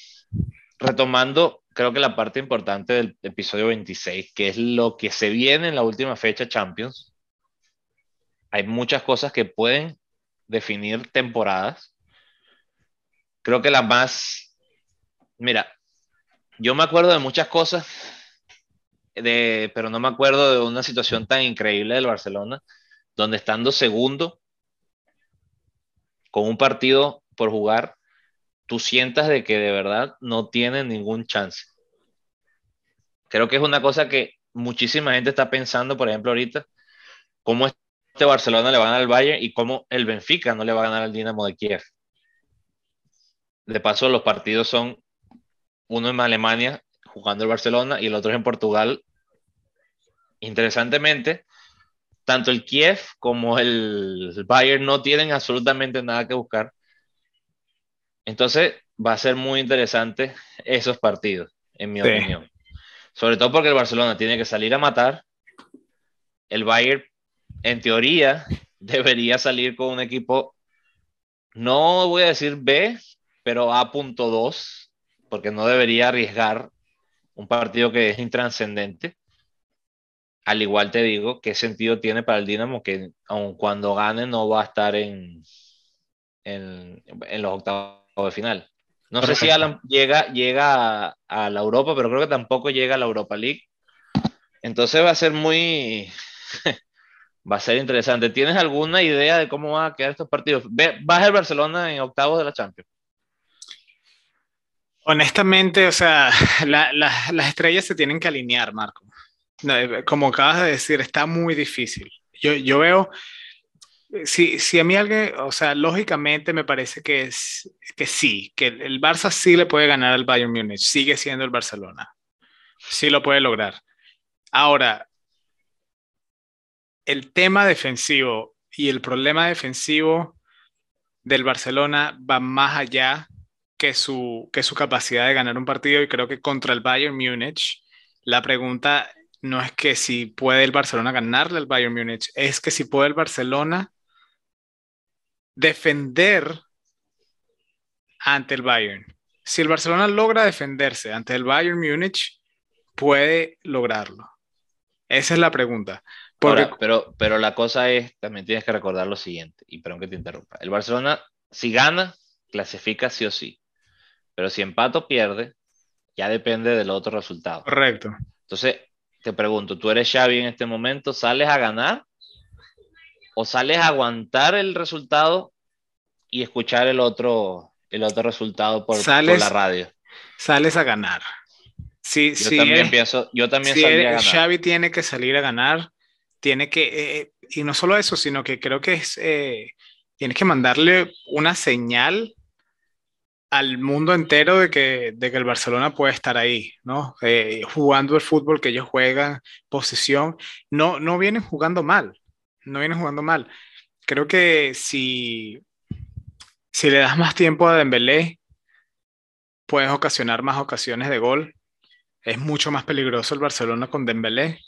retomando, creo que la parte importante del episodio 26, que es lo que se viene en la última fecha Champions, hay muchas cosas que pueden definir temporadas. Creo que la más, mira, yo me acuerdo de muchas cosas, de, pero no me acuerdo de una situación tan increíble del Barcelona, donde estando segundo, con un partido por jugar, tú sientas de que de verdad no tienen ningún chance. Creo que es una cosa que muchísima gente está pensando, por ejemplo, ahorita, cómo este Barcelona le va a ganar al Bayern y cómo el Benfica no le va a ganar al Dinamo de Kiev. De paso, los partidos son uno en Alemania jugando el Barcelona y el otro es en Portugal. Interesantemente, tanto el Kiev como el Bayern no tienen absolutamente nada que buscar. Entonces va a ser muy interesante esos partidos, en mi opinión. Sobre todo porque el Barcelona tiene que salir a matar. El Bayern, en teoría, debería salir con un equipo, no voy a decir B, pero A.2, porque no debería arriesgar un partido que es intranscendente. Al igual te digo, ¿qué sentido tiene para el Dinamo que aun cuando gane no va a estar en, en, los octavos de final? No sé si Alan llega, llega a, la Europa, pero creo que tampoco llega a la Europa League. Entonces va a ser muy, va a ser interesante. ¿Tienes alguna idea de cómo van a quedar estos partidos? ¿Vas el Barcelona en octavos de la Champions? Honestamente, o sea, (laughs) las estrellas se tienen que alinear, Marco. Eh, como acabas de decir, está muy difícil. Yo, yo veo, si, si a mí alguien, o sea, lógicamente me parece que, es, que sí, que el Barça sí le puede ganar al Bayern Múnich, sigue siendo el Barcelona, sí lo puede lograr. Ahora, el tema defensivo y el problema defensivo del Barcelona va más allá que su, que su capacidad de ganar un partido y creo que contra el Bayern Múnich la pregunta no es que si puede el Barcelona ganarle al Bayern Múnich, es que si puede el Barcelona defender ante el Bayern. Si el Barcelona logra defenderse ante el Bayern Múnich, puede lograrlo. Esa es la pregunta. Pero, pero la cosa es, también tienes que recordar lo siguiente, y perdón que te interrumpa. El Barcelona, si gana, clasifica sí o sí. Pero si empata o pierde, ya depende del otro resultado. Correcto. Entonces, te pregunto, tú eres Xavi en este momento, ¿sales a ganar? ¿O sales a aguantar el resultado y escuchar el otro, el otro resultado por, la radio? Sales a ganar. Sí, yo también pienso, yo también si a ganar. Xavi tiene que salir a ganar, tiene que, eh, y no solo eso, sino que creo que es, eh, tienes que mandarle una señal al mundo entero de que, de que el Barcelona puede estar ahí, ¿no? Eh, jugando el fútbol que ellos juegan, posición, no, no vienen jugando mal, no vienen jugando mal. Creo que si, si le das más tiempo a Dembélé, puedes ocasionar más ocasiones de gol. Es mucho más peligroso el Barcelona con Dembélé.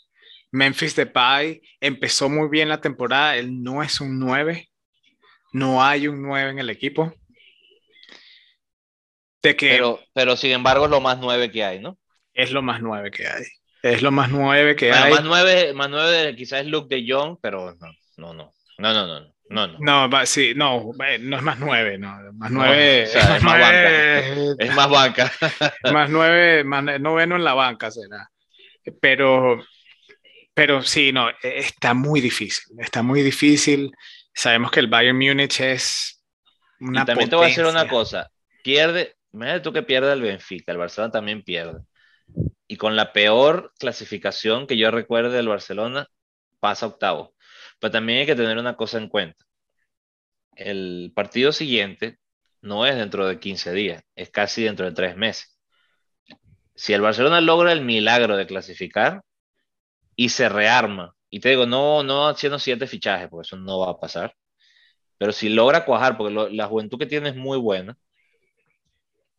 Memphis Depay empezó muy bien la temporada, él no es un 9, no hay un 9 en el equipo pero, pero sin embargo es lo más nueve que hay, ¿no? Es lo más nueve que hay. Es lo más nueve que hay. Más nueve, más nueve quizás es Luke de Jong, pero no, no, no, no, no, no. No, no. No, sí, no, no es más nueve, no. Más nueve. (laughs) es, más banca. Es más banca. más nueve, más noveno en la banca será. Pero, pero sí, no, está muy difícil. Está muy difícil. Sabemos que el Bayern Múnich es una. Y también te voy a decir una cosa. Pierde, Imagínate tú que pierde el Benfica, el Barcelona también pierde. Y con la peor clasificación que yo recuerde del Barcelona, pasa octavo. Pero también hay que tener una cosa en cuenta. El partido siguiente no es dentro de 15 días, es casi dentro de tres meses. Si el Barcelona logra el milagro de clasificar y se rearma, y te digo, no, no haciendo siete fichajes, porque eso no va a pasar, pero si logra cuajar, porque la juventud que tiene es muy buena,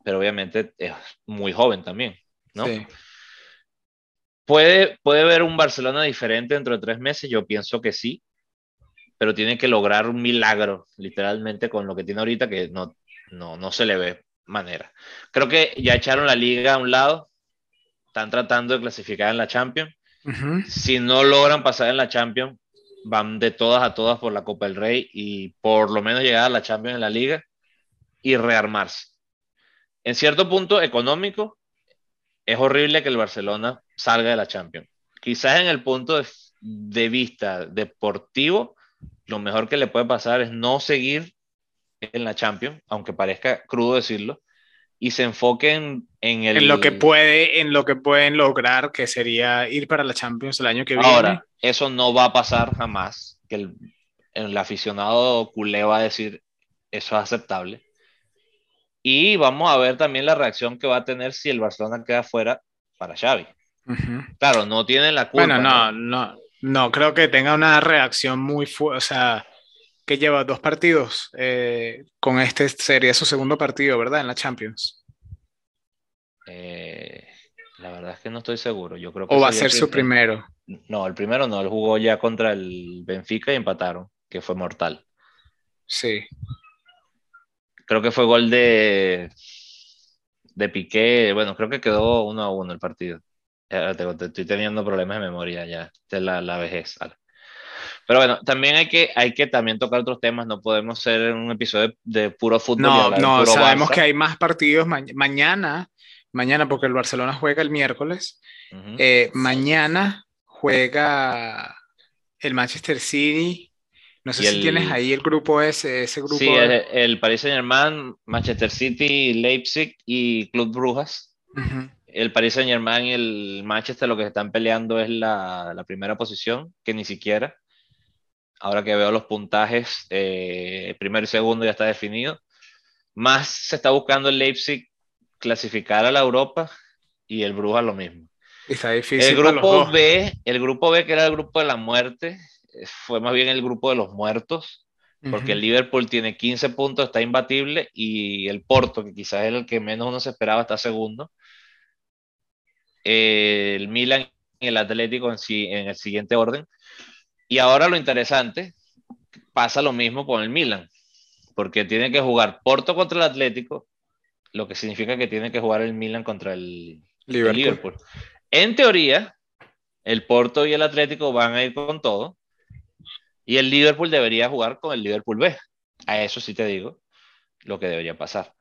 pero obviamente es muy joven también, ¿no? Sí. ¿Puede, ¿Puede ver un Barcelona diferente dentro de tres meses? Yo pienso que sí, pero tiene que lograr un milagro, literalmente, con lo que tiene ahorita, que no, no, no se le ve manera. Creo que ya echaron la liga a un lado, están tratando de clasificar en la Champions. Si no logran pasar en la Champions, van de todas a todas por la Copa del Rey y por lo menos llegar a la Champions en la liga y rearmarse en cierto punto económico, es horrible que el Barcelona salga de la Champions. Quizás en el punto de, vista deportivo, lo mejor que le puede pasar es no seguir en la Champions, aunque parezca crudo decirlo, y se enfoquen en, el... en lo que puede, en lo que pueden lograr, que sería ir para la Champions el año que viene. Ahora, eso no va a pasar jamás, que el, el aficionado culé va a decir eso es aceptable Y vamos a ver también la reacción que va a tener si el Barcelona queda fuera para Xavi. Claro, no tiene la culpa. Bueno, no, no, no, creo que tenga una reacción muy fuerte, o sea, que lleva dos partidos eh, con este sería su segundo partido, ¿verdad? En la Champions. Eh, la verdad es que no estoy seguro. Yo creo o va a ser su primero. No, el primero no, él jugó ya contra el Benfica y empataron, que fue mortal. Sí. Creo que fue gol de de Piqué, bueno, creo que quedó uno a uno el partido. estoy teniendo problemas de memoria ya, de la, la vejez. Pero bueno, también hay que, hay que también tocar otros temas, no podemos ser un episodio de puro fútbol. No, no, sabemos que hay más partidos mañana, mañana porque el Barcelona juega el miércoles, eh, mañana juega el Manchester City. No sé si tienes ahí el grupo ese, ese grupo. Sí, el, el Paris Saint Germain, Manchester City, Leipzig y Club Brujas. El Paris Saint Germain y el Manchester lo que están peleando es la, la primera posición, que ni siquiera ahora que veo los puntajes, eh, primero y segundo ya está definido. Más se está buscando el Leipzig clasificar a la Europa y el Brujas lo mismo. Está difícil. El grupo B, el grupo B que era el grupo de la muerte, eh, fue más bien el grupo de los muertos, porque el Liverpool tiene 15 puntos, está imbatible, y el Porto, que quizás es el que menos uno se esperaba, está segundo. Eh, el Milan y el Atlético en, en el siguiente orden. Y ahora lo interesante, pasa lo mismo con el Milan, porque tiene que jugar Porto contra el Atlético, lo que significa que tiene que jugar el Milan contra el Liverpool. En teoría, el Porto y el Atlético van a ir con todo, y el Liverpool debería jugar con el Liverpool B. A eso sí te digo lo que debería pasar.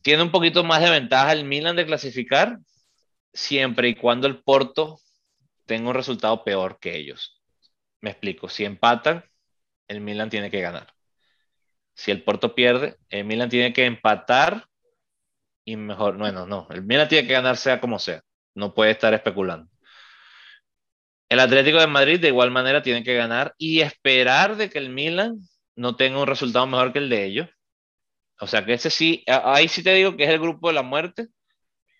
Tiene un poquito más de ventaja el Milan de clasificar siempre y cuando el Porto tengo un resultado peor que ellos. Me explico, si empatan, el Milan tiene que ganar. Si el Porto pierde, el Milan tiene que empatar y mejor, bueno, no, el Milan tiene que ganar sea como sea, no puede estar especulando. El Atlético de Madrid de igual manera tiene que ganar y esperar de que el Milan no tenga un resultado mejor que el de ellos. O sea que ese sí, ahí sí te digo que es el grupo de la muerte,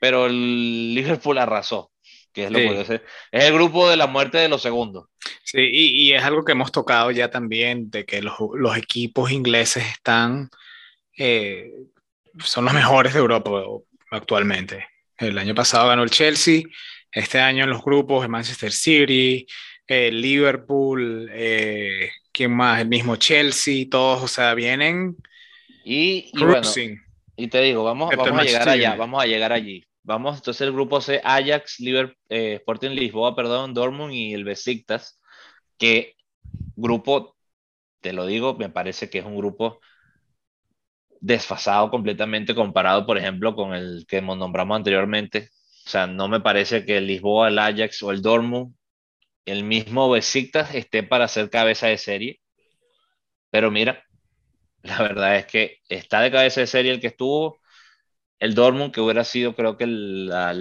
pero el Liverpool arrasó es lo Es el grupo de la muerte de los segundos. Sí, y, es algo que hemos tocado ya también, de que los, equipos ingleses están, eh, son los mejores de Europa actualmente. El año pasado ganó el Chelsea, este año en los grupos el Manchester City, el Liverpool, eh, ¿quién más? El mismo Chelsea, todos, o sea, vienen y, y, y te digo, vamos, vamos a llegar allá, vamos a llegar allí. Vamos, entonces el grupo C, Ajax, Liverpool, eh, Sporting Lisboa, perdón, Dortmund y el Besiktas, que grupo, te lo digo, me parece que es un grupo desfasado completamente comparado, por ejemplo, con el que nombramos anteriormente. O sea, no me parece que el Lisboa, el Ajax o el Dortmund, el mismo Besiktas esté para ser cabeza de serie. Pero mira, la verdad es que está de cabeza de serie el que estuvo, el Dortmund, que hubiera sido creo que la,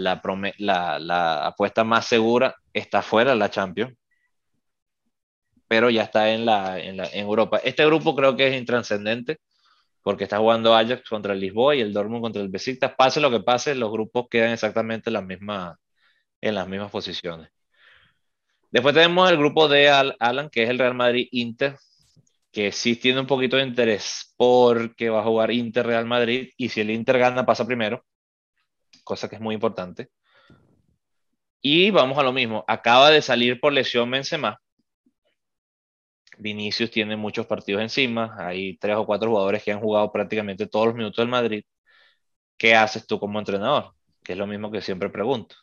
apuesta más segura, está fuera de la Champions, pero ya está en, la, en, Europa. Este grupo creo que es intranscendente, porque está jugando Ajax contra el Lisboa y el Dortmund contra el Besiktas. Pase lo que pase, los grupos quedan exactamente en, la misma, en las mismas posiciones. Después tenemos el grupo de Alan, que es el Real Madrid-Inter, que sí tiene un poquito de interés porque va a jugar Inter Real Madrid y si el Inter gana pasa primero, cosa que es muy importante. Y vamos a lo mismo, acaba de salir por lesión Benzema. Vinicius tiene muchos partidos encima, hay tres o cuatro jugadores que han jugado prácticamente todos los minutos del Madrid. ¿Qué haces tú como entrenador? Que es lo mismo que siempre pregunto.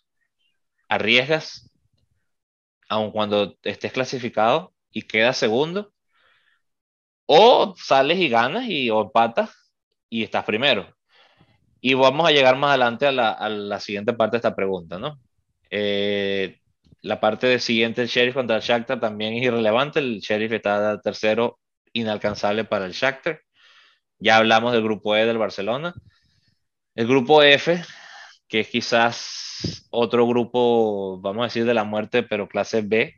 ¿Arriesgas aun cuando estés clasificado y quedas segundo? O sales y ganas y o empatas y estás primero. Y vamos a llegar más adelante a la, siguiente parte de esta pregunta, ¿no? Eh, la parte de siguiente, el Sheriff contra el Shakhtar también es irrelevante. El Sheriff está tercero, inalcanzable para el Shakhtar. Ya hablamos del grupo E del Barcelona. El grupo F, que es quizás otro grupo, vamos a decir, de la muerte, pero clase B.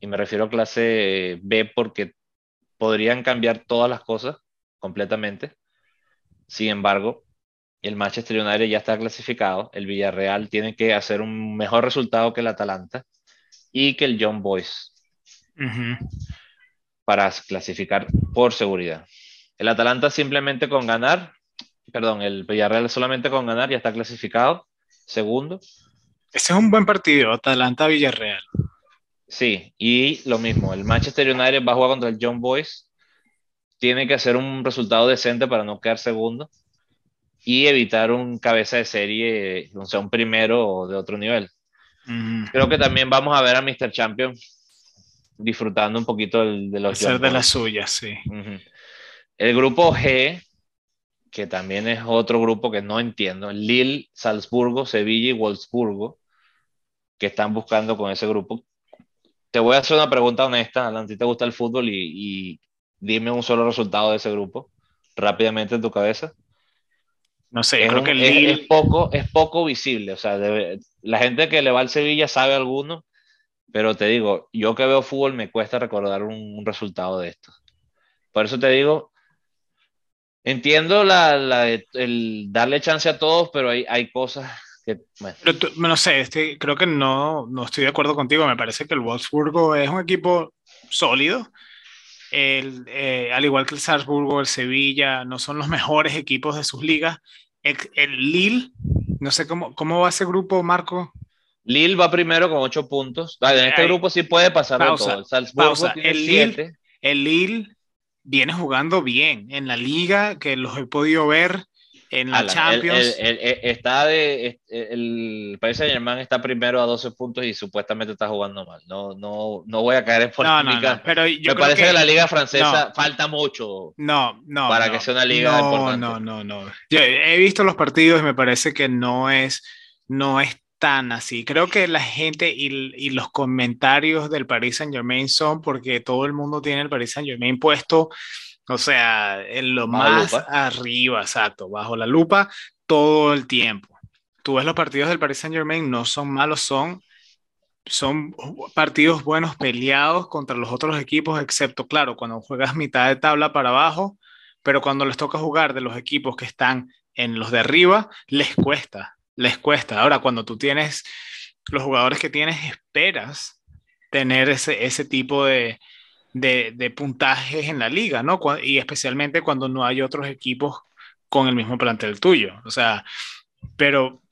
Y me refiero a clase B porque podrían cambiar todas las cosas completamente. Sin embargo, el Manchester United ya está clasificado, el Villarreal tiene que hacer un mejor resultado que el Atalanta y que el John Boys para clasificar por seguridad. El Atalanta simplemente con ganar, perdón, el Villarreal solamente con ganar ya está clasificado, segundo. Ese es un buen partido, Atalanta-Villarreal. Sí, y lo mismo, el Manchester United va a jugar contra el John Boys, tiene que hacer un resultado decente para no quedar segundo y evitar un cabeza de serie, o sea, un primero de otro nivel. Creo que también vamos a ver a Mr. Champion disfrutando un poquito de los... Ser de las suyas, sí. El grupo G, que también es otro grupo que no entiendo, Lille, Salzburgo, Sevilla y Wolfsburgo, que están buscando con ese grupo. Te voy a hacer una pregunta honesta, Alan, si te gusta el fútbol y, dime un solo resultado de ese grupo, rápidamente en tu cabeza. No sé, es creo que Lille... es, poco, es poco visible, o sea, la gente que le va al Sevilla sabe alguno, pero te digo, yo que veo fútbol me cuesta recordar un, resultado de esto. Por eso te digo, entiendo la, la, el darle chance a todos, pero hay, hay cosas que... Bueno. no sé, este, creo que no, no estoy de acuerdo contigo. Me parece que el Wolfsburgo es un equipo sólido. El, eh, al igual que el Salzburgo, el Sevilla, no son los mejores equipos de sus ligas. El, el Lille, no sé cómo, cómo va ese grupo, Marco. Lille va primero con ocho puntos. en este grupo sí puede pasar todo. El, Lille, el Lille viene jugando bien en la liga, que los he podido ver en la Champions. El, está de, el Paris Saint Germain está primero a 12 puntos y supuestamente está jugando mal. No, no, no voy a caer en polémica. pero Me parece que, la liga francesa falta mucho no, no, para que sea una liga importante. No, no, no. Yo he visto los partidos y me parece que no es, no es tan así. Creo que la gente y, los comentarios del Paris Saint Germain son porque todo el mundo tiene el Paris Saint Germain puesto, o sea, en lo más arriba, exacto, bajo la lupa todo el tiempo. Tú ves los partidos del Paris Saint Germain, no son malos, son, son partidos buenos peleados contra los otros equipos, excepto, claro, cuando juegas (laughs) mitad de tabla para abajo, pero cuando les toca jugar de los equipos que están en los de arriba, les cuesta les cuesta. Ahora, cuando tú tienes los jugadores que tienes, esperas tener ese, ese tipo de, de, puntajes en la liga, ¿no? Y especialmente cuando no hay otros equipos con el mismo plantel tuyo. O sea, pero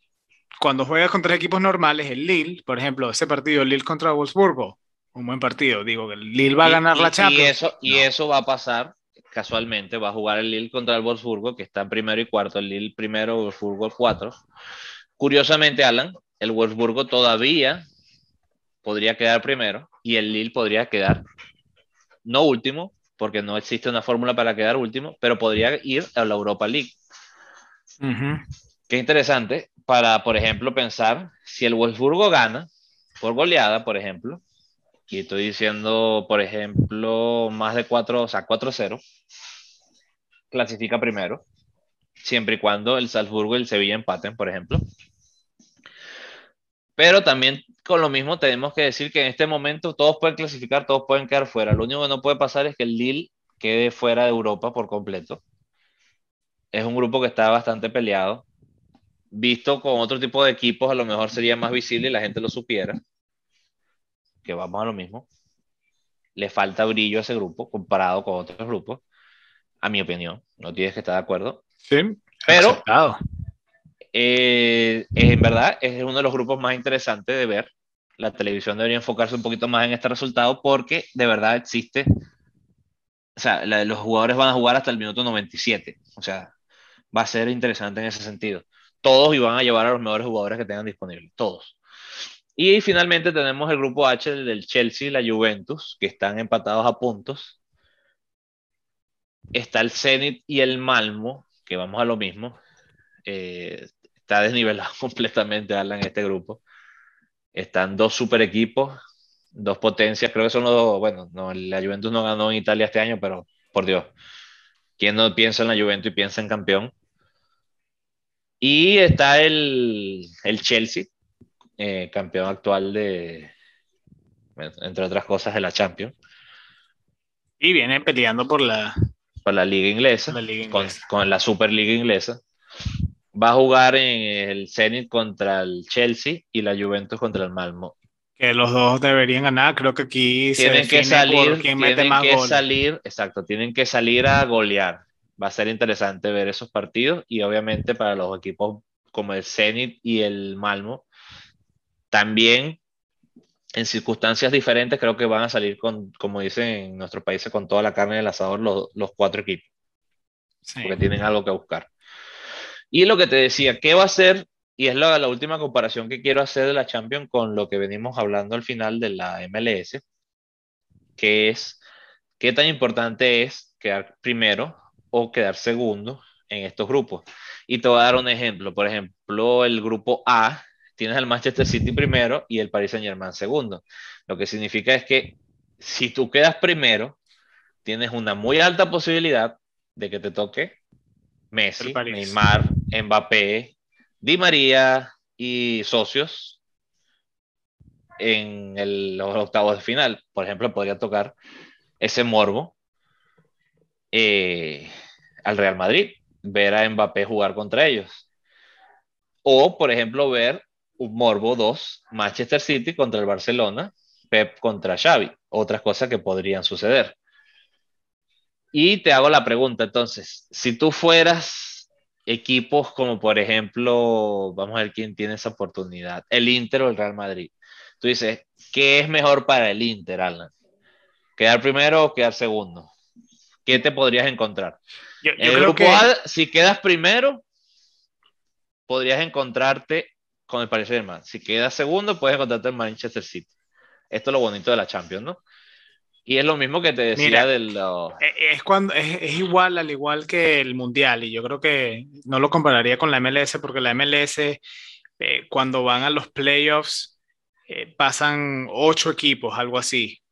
cuando juegas contra equipos normales, el Lille, por ejemplo, ese partido, Lille contra Wolfsburgo, un buen partido, digo, el Lille va a ganar la Champions. Y eso, y eso va a pasar casualmente, va a jugar el Lille contra el Wolfsburgo, que está primero y cuarto, el Lille primero, Wolfsburgo cuatro. Curiosamente, Alan, el Wolfsburgo todavía podría quedar primero y el Lille podría quedar no último, porque no existe una fórmula para quedar último, pero podría ir a la Europa League. Qué interesante para, por ejemplo, pensar si el Wolfsburgo gana por goleada, por ejemplo, y estoy diciendo, por ejemplo, más de 4, o sea, 4-0, clasifica primero siempre y cuando el Salzburgo y el Sevilla empaten, por ejemplo. Pero también con lo mismo tenemos que decir que en este momento todos pueden clasificar, todos pueden quedar fuera. Lo único que no puede pasar es que el Lille quede fuera de Europa por completo. Es un grupo que está bastante peleado. Visto con otro tipo de equipos, a lo mejor sería más visible y la gente lo supiera. Que vamos a lo mismo. Le falta brillo a ese grupo comparado con otros grupos, a mi opinión. No tienes que estar de acuerdo. Sí, pero eh, en verdad es uno de los grupos más interesantes de ver. La televisión debería enfocarse un poquito más en este resultado porque de verdad existe. O sea, los jugadores van a jugar hasta el minuto 97. O sea, va a ser interesante en ese sentido. Todos iban a llevar a los mejores jugadores que tengan disponibles. Todos. Y finalmente tenemos el grupo H del Chelsea y la Juventus, que están empatados a puntos. Está el Zenit y el Malmo, que vamos a lo mismo, eh, está desnivelado (laughs) completamente Alan en este grupo. Están dos super equipos, dos potencias, creo que son los dos, bueno, no, la Juventus no ganó en Italia este año, pero por Dios, ¿quién no piensa en la Juventus y piensa en campeón? Y está el, el Chelsea, eh, campeón actual de, entre otras cosas, de la Champions. Y viene peleando por la para la liga inglesa, Con, la Superliga inglesa. Va a jugar en el Zenit contra el Chelsea y la Juventus contra el Malmo. Que los dos deberían ganar, creo que aquí tienen que salir, tienen que salir, exacto, tienen que salir a golear. Va a ser interesante ver esos partidos y obviamente para los equipos como el Zenit y el Malmo, también en circunstancias diferentes creo que van a salir con, como dicen en nuestros países, con toda la carne del asador los, los cuatro equipos. Porque tienen algo que buscar. Y lo que te decía, ¿qué va a hacer? Y es la, la última comparación que quiero hacer de la Champions con lo que venimos hablando al final de la MLS, que es qué tan importante es quedar primero o quedar segundo en estos grupos. Y te voy a dar un ejemplo. Por ejemplo, el grupo A, tienes al Manchester City primero y el Paris Saint Germain segundo. Lo que significa es que si tú quedas primero, tienes una muy alta posibilidad de que te toque Messi, Neymar, Mbappé, Di María y socios en los octavos de final. Por ejemplo, podría tocar ese morbo eh, al Real Madrid ver a Mbappé jugar contra ellos. O, por ejemplo, ver un Morbo 2, Manchester City contra el Barcelona, Pep contra Xavi, otras cosas que podrían suceder. Y te hago la pregunta, entonces, si tú fueras equipos como por ejemplo, vamos a ver quién tiene esa oportunidad, el Inter o el Real Madrid, tú dices, ¿qué es mejor para el Inter, Alan? ¿Quedar primero o quedar segundo? ¿Qué te podrías encontrar? el grupo A, si quedas primero, podrías encontrarte con el Paris Saint-Germain. Si quedas segundo, puedes encontrarte el Manchester City. Esto es lo bonito de la Champions, ¿no? Y es lo mismo que te decía del... E, es, cuando, es, igual, al igual que el Mundial, y yo creo que no lo compararía con la MLS, porque la MLS, eh, cuando van a los playoffs, eh, pasan ocho equipos, algo así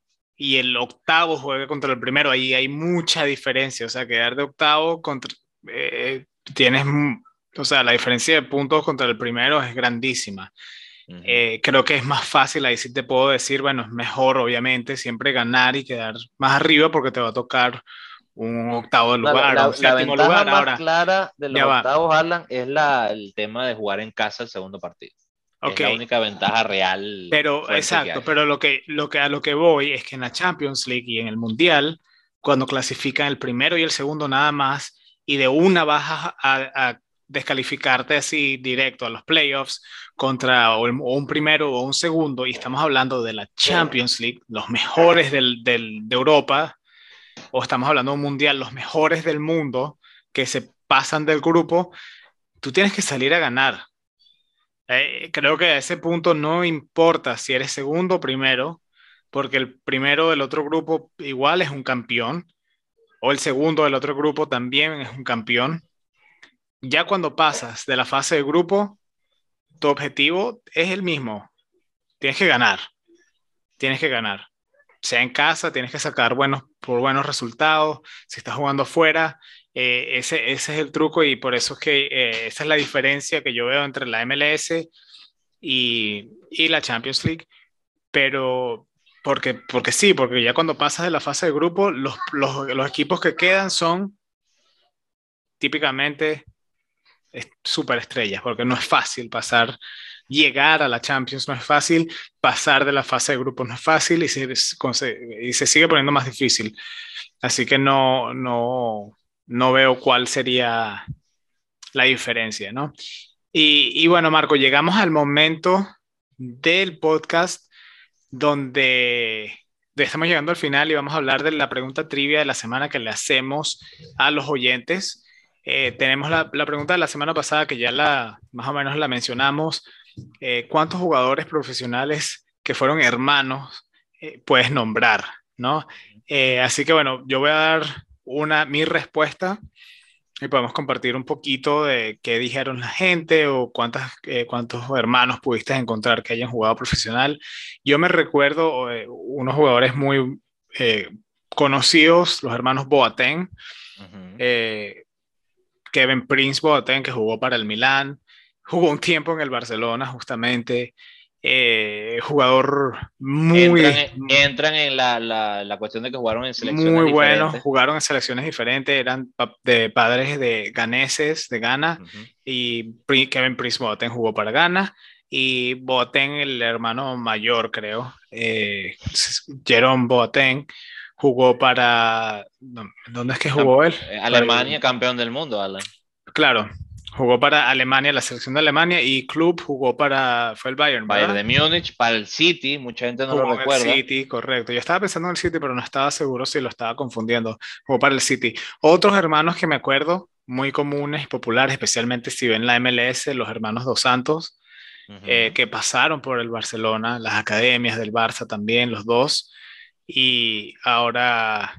y el octavo juegue contra el primero, ahí hay mucha diferencia, o sea, quedar de octavo contra, eh, tienes, o sea, la diferencia de puntos contra el primero es grandísima. Eh, creo que es más fácil, ahí sí te puedo decir, bueno, es mejor obviamente siempre ganar y quedar más arriba porque te va a tocar un octavo lugar, la, un séptimo lugar. Más Ahora, clara de los octavos, Alan, es la, el tema de jugar en casa el segundo partido. Es la única ventaja real. Pero, exacto, pero lo que, lo que, a lo que voy es que en la Champions League y en el Mundial, cuando clasifican el primero y el segundo nada más, y de una vas a, descalificarte así directo a los playoffs contra o, un primero o un segundo, y estamos hablando de la Champions League, los mejores del, del, de Europa, o estamos hablando de un mundial, los mejores del mundo que se pasan del grupo, tú tienes que salir a ganar. Eh, creo que a ese punto no importa si eres segundo o primero, porque el primero del otro grupo igual es un campeón, o el segundo del otro grupo también es un campeón. Ya cuando pasas de la fase de grupo, tu objetivo es el mismo. Tienes que ganar. Tienes que ganar. Sea en casa, tienes que sacar buenos, por buenos resultados. Si estás jugando afuera, eh, ese, ese, es el truco y por eso es que eh, esa es la diferencia que yo veo entre la MLS y, y, la Champions League. Pero, porque, porque sí, porque ya cuando pasas de la fase de grupo, los, los, los equipos que quedan son típicamente super estrellas, porque no es fácil pasar, llegar a la Champions no es fácil, pasar de la fase de grupo no es fácil y se, y se sigue poniendo más difícil. Así que no, no, no veo cuál sería la diferencia, ¿no? Y, bueno, Marco, llegamos al momento del podcast donde estamos llegando al final y vamos a hablar de la pregunta trivia de la semana que le hacemos a los oyentes. Eh, tenemos la, pregunta de la semana pasada que ya la más o menos la mencionamos. Eh, ¿Cuántos jugadores profesionales que fueron hermanos eh, puedes nombrar? ¿no? así que bueno, yo voy a dar una, mi respuesta y podemos compartir un poquito de qué dijeron la gente o cuántas, eh, cuántos hermanos pudiste encontrar que hayan jugado profesional. Yo me recuerdo eh, unos jugadores muy eh, conocidos, los hermanos Boateng, Kevin Prince Boateng, que jugó para el Milán, jugó un tiempo en el Barcelona justamente, eh, jugador muy... Entran en, la, la, cuestión de que jugaron en selecciones Muy buenos, jugaron en selecciones diferentes, eran de padres de ganeses de Ghana y Kevin Prince Boateng jugó para Ghana y Boateng, el hermano mayor creo, eh, Jerome Boateng, jugó para... ¿Dónde es que jugó él? Eh, Alemania, campeón del mundo, Alan. Claro, Jugó para Alemania, la selección de Alemania, y club jugó para, fue el Bayern. Bayern de Múnich, para el City, mucha gente no lo recuerda. El City, correcto. Yo estaba pensando en el City, pero no estaba seguro si lo estaba confundiendo. Jugó para el City. Otros hermanos que me acuerdo, muy comunes y populares, especialmente si ven la MLS, los hermanos Dos Santos, eh, que pasaron por el Barcelona, las academias del Barça también, los dos, y ahora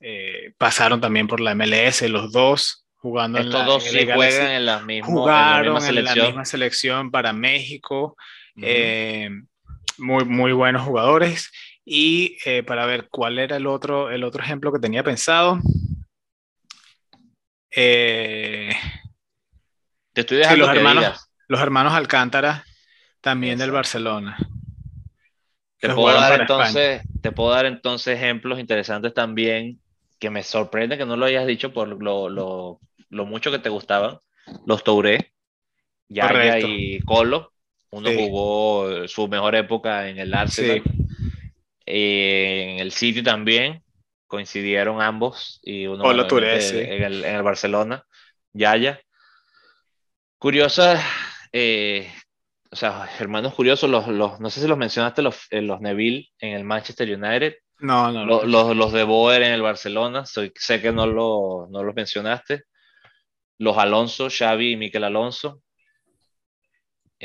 eh, pasaron también por la MLS, los dos jugando en la, dos sí juegan en la misma, jugaron en la, misma selección para México. Eh, muy, muy buenos jugadores. Y eh, para ver cuál era el otro, el otro ejemplo que tenía pensado. Te estoy dejando los, hermanos, los hermanos Alcántara, también del Barcelona. Te puedo, dar entonces, te puedo dar entonces ejemplos interesantes también que me sorprende que no lo hayas dicho por lo, lo, lo mucho que te gustaban. Los Touré, Yaya y Colo. Uno jugó su mejor época en el Arsenal. Eh, en el City también coincidieron ambos y uno Colo Touré, en, el, en, el, Barcelona. Yaya. Curiosa, eh, o sea, hermanos curiosos, los, los, no sé si los mencionaste, los, eh, los Neville en el Manchester United. No, no, no. Los, los, de Boer en el Barcelona, Soy, sé que no, lo, no los mencionaste. Los Alonso, Xavi y Miquel Alonso.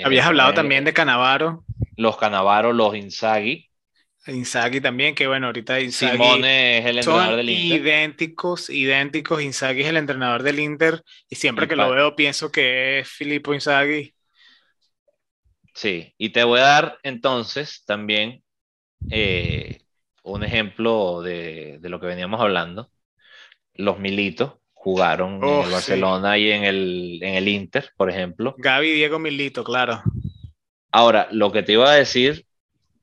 Habías hablado eh, también de Canavaro. Los Canavaro, los Inzaghi. Inzaghi también, que bueno, ahorita Inzaghi Simone es el entrenador del Inter. idénticos, idénticos. Inzaghi es el entrenador del Inter y siempre que lo veo pienso que es Filippo Inzaghi. Sí, y te voy a dar entonces también eh, un ejemplo de, de, lo que veníamos hablando. Los Militos jugaron en el Barcelona y en el, en el Inter, por ejemplo. Gaby Diego Milito, claro. Ahora, lo que te iba a decir,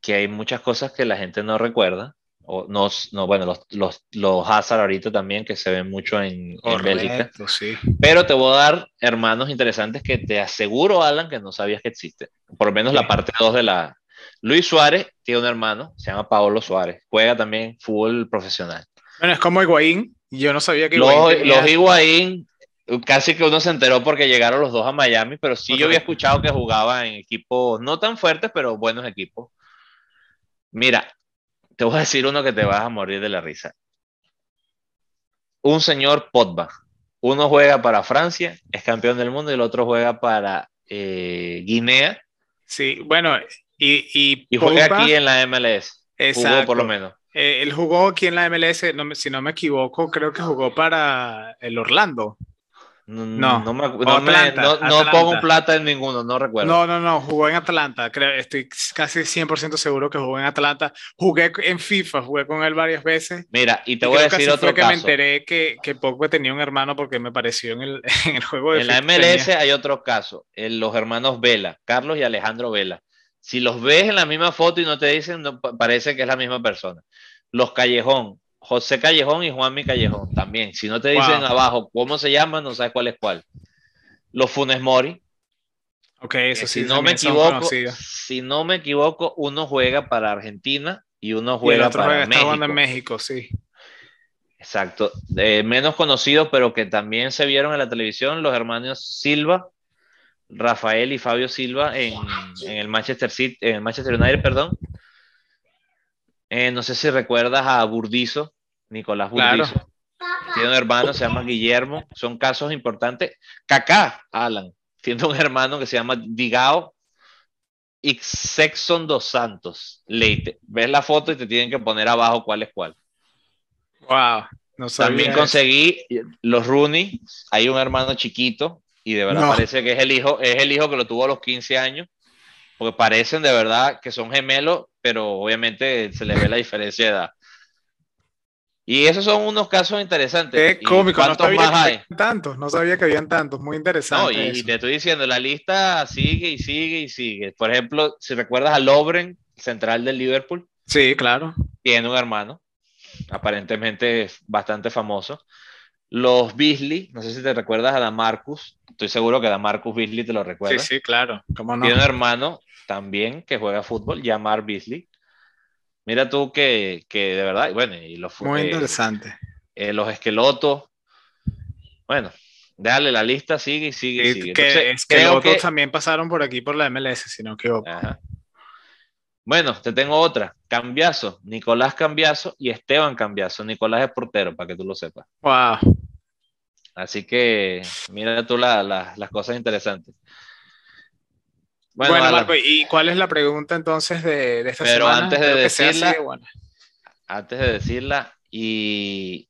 que hay muchas cosas que la gente no recuerda, o no, no bueno, los, los, los Hazard ahorita también, que se ven mucho en, en Bélgica. Sí. Pero te voy a dar hermanos interesantes que te aseguro, Alan, que no sabías que existen. Por lo menos la parte 2 de la, Luis Suárez tiene un hermano, se llama Paolo Suárez, juega también fútbol profesional. Bueno, es como Higuaín, yo no sabía que Higuaín Los, Higuaín, casi que uno se enteró porque llegaron los dos a Miami, pero sí yo había escuchado que jugaba en equipos no tan fuertes, pero buenos equipos. Mira, te voy a decir uno que te vas a morir de la risa. Un señor Potba. Uno juega para Francia, es campeón del mundo, y el otro juega para eh, Guinea. Sí, bueno, y, y, juega aquí en la MLS. Exacto. por lo menos. Eh, él jugó aquí en la MLS, si no me equivoco, creo que jugó para el Orlando. No, no, me, no, pongo plata en ninguno, no recuerdo. No, no, no, jugó en Atlanta, creo, estoy casi 100% seguro que jugó en Atlanta. Jugué en FIFA, jugué con él varias veces. Mira, y te voy a decir otro fue que me enteré que, que Pogba tenía un hermano porque me pareció en el, (laughs) en el juego de En la MLS hay otro caso, los hermanos Vela, Carlos y Alejandro Vela. Si los ves en la misma foto y no te dicen, parece que es la misma persona. Los Callejón, José Callejón y Juanmi Callejón también. Si no te dicen abajo cómo se llaman, no sabes cuál es cuál. Los Funes Mori. Ok, eso sí. Si no me equivoco, si no me equivoco, uno juega para Argentina y uno juega para México. en México, sí. Exacto. menos conocidos, pero que también se vieron en la televisión, los hermanos Silva Rafael y Fabio Silva en, el Manchester City, en el Manchester United, perdón. Eh, no sé si recuerdas a Burdizo, Nicolás Burdizo. Tiene un hermano, se llama Guillermo. Son casos importantes. Kaká, Alan, tiene un hermano que se llama Digao y Sexon dos Santos. Leite. Ves la foto y te tienen que poner abajo cuál es cuál. Wow. No También conseguí los Rooney. Hay un hermano chiquito y de verdad parece que es el hijo, es el hijo que lo tuvo a los 15 años, porque parecen de verdad que son gemelos, pero obviamente se le ve la diferencia de edad. Y esos son unos casos interesantes. Qué cómico, no sabía más que hay? tantos, no sabía que habían tantos, muy interesante. No, y, te estoy diciendo, la lista sigue y sigue y sigue. Por ejemplo, si recuerdas a Lobren, central del Liverpool. Sí, claro. Tiene un hermano, aparentemente bastante famoso. Los Beasley, no sé si te recuerdas a Damarcus, estoy seguro que Damarcus Beasley te lo recuerda. Sí, sí, claro, ¿cómo no? Tiene un hermano también que juega fútbol, Yamar Beasley. Mira tú que, que de verdad, bueno, y los Muy interesante. Eh, los esquelotos, bueno, dale, la lista sigue y sigue y sigue. Que esquelotos también pasaron por aquí por la MLS, si no equivoco. Bueno, te tengo otra. Cambiazo, Nicolás Cambiazo y Esteban Cambiazo. Nicolás es portero, para que tú lo sepas. Wow. Así que mira tú las cosas interesantes. Bueno, Marco, ¿y cuál es la pregunta entonces de, esta Pero antes de decirla, antes de decirla, y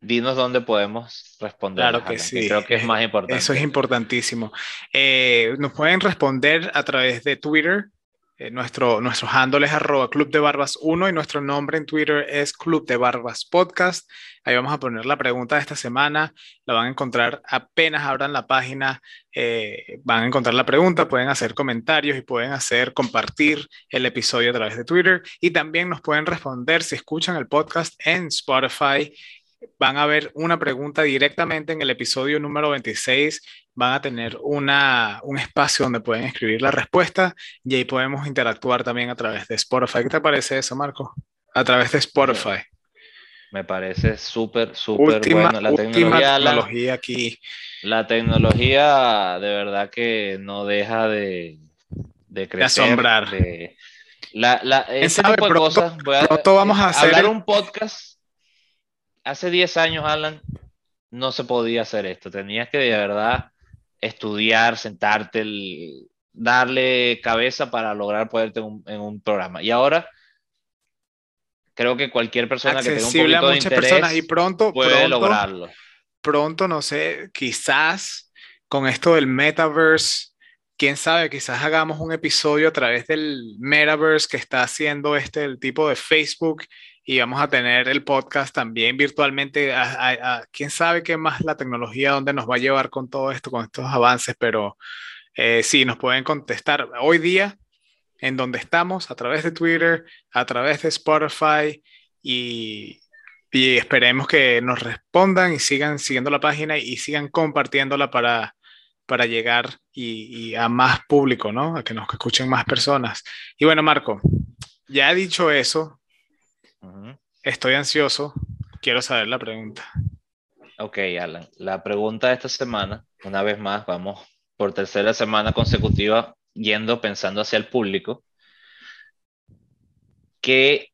dinos dónde podemos responder. Claro que sí. creo que es más importante. Eso es importantísimo. Eh, nos pueden responder a través de Twitter eh, nuestro, nuestro handle es arroba Club de Barbas 1 y nuestro nombre en Twitter es Club de Barbas Podcast. Ahí vamos a poner la pregunta de esta semana. La van a encontrar apenas abran la página. Eh, van a encontrar la pregunta, pueden hacer comentarios y pueden hacer compartir el episodio a través de Twitter. Y también nos pueden responder si escuchan el podcast en Spotify van a ver una pregunta directamente en el episodio número 26. Van a tener una, un espacio donde pueden escribir la respuesta y ahí podemos interactuar también a través de Spotify. ¿Qué te parece eso, Marco? A través de Spotify. Me parece súper, súper bueno. La tecnología, aquí. La tecnología de verdad que no deja de, de crecer. De asombrar. la, la, ese tipo de cosas. pronto vamos a hacer hablar un podcast hace 10 años, Alan, no se podía hacer esto. Tenías que de verdad estudiar, sentarte, darle cabeza para lograr ponerte en un, programa. Y ahora creo que cualquier persona que tenga un poquito a muchas de interés personas y pronto puede lograrlo. Pronto, no sé, quizás con esto del metaverse, quién sabe, quizás hagamos un episodio a través del metaverse que está haciendo este el tipo de Facebook y vamos a tener el podcast también virtualmente. A, quién sabe qué más la tecnología, dónde nos va a llevar con todo esto, con estos avances, pero eh, sí, nos pueden contestar hoy día en donde estamos, a través de Twitter, a través de Spotify y, y esperemos que nos respondan y sigan siguiendo la página y sigan compartiéndola para, para llegar y, a más público, ¿no? A que nos escuchen más personas. Y bueno, Marco, ya dicho eso, Estoy ansioso. Quiero saber la pregunta. Ok, Alan. La pregunta de esta semana, una vez más, vamos por tercera semana consecutiva yendo pensando hacia el público. Que,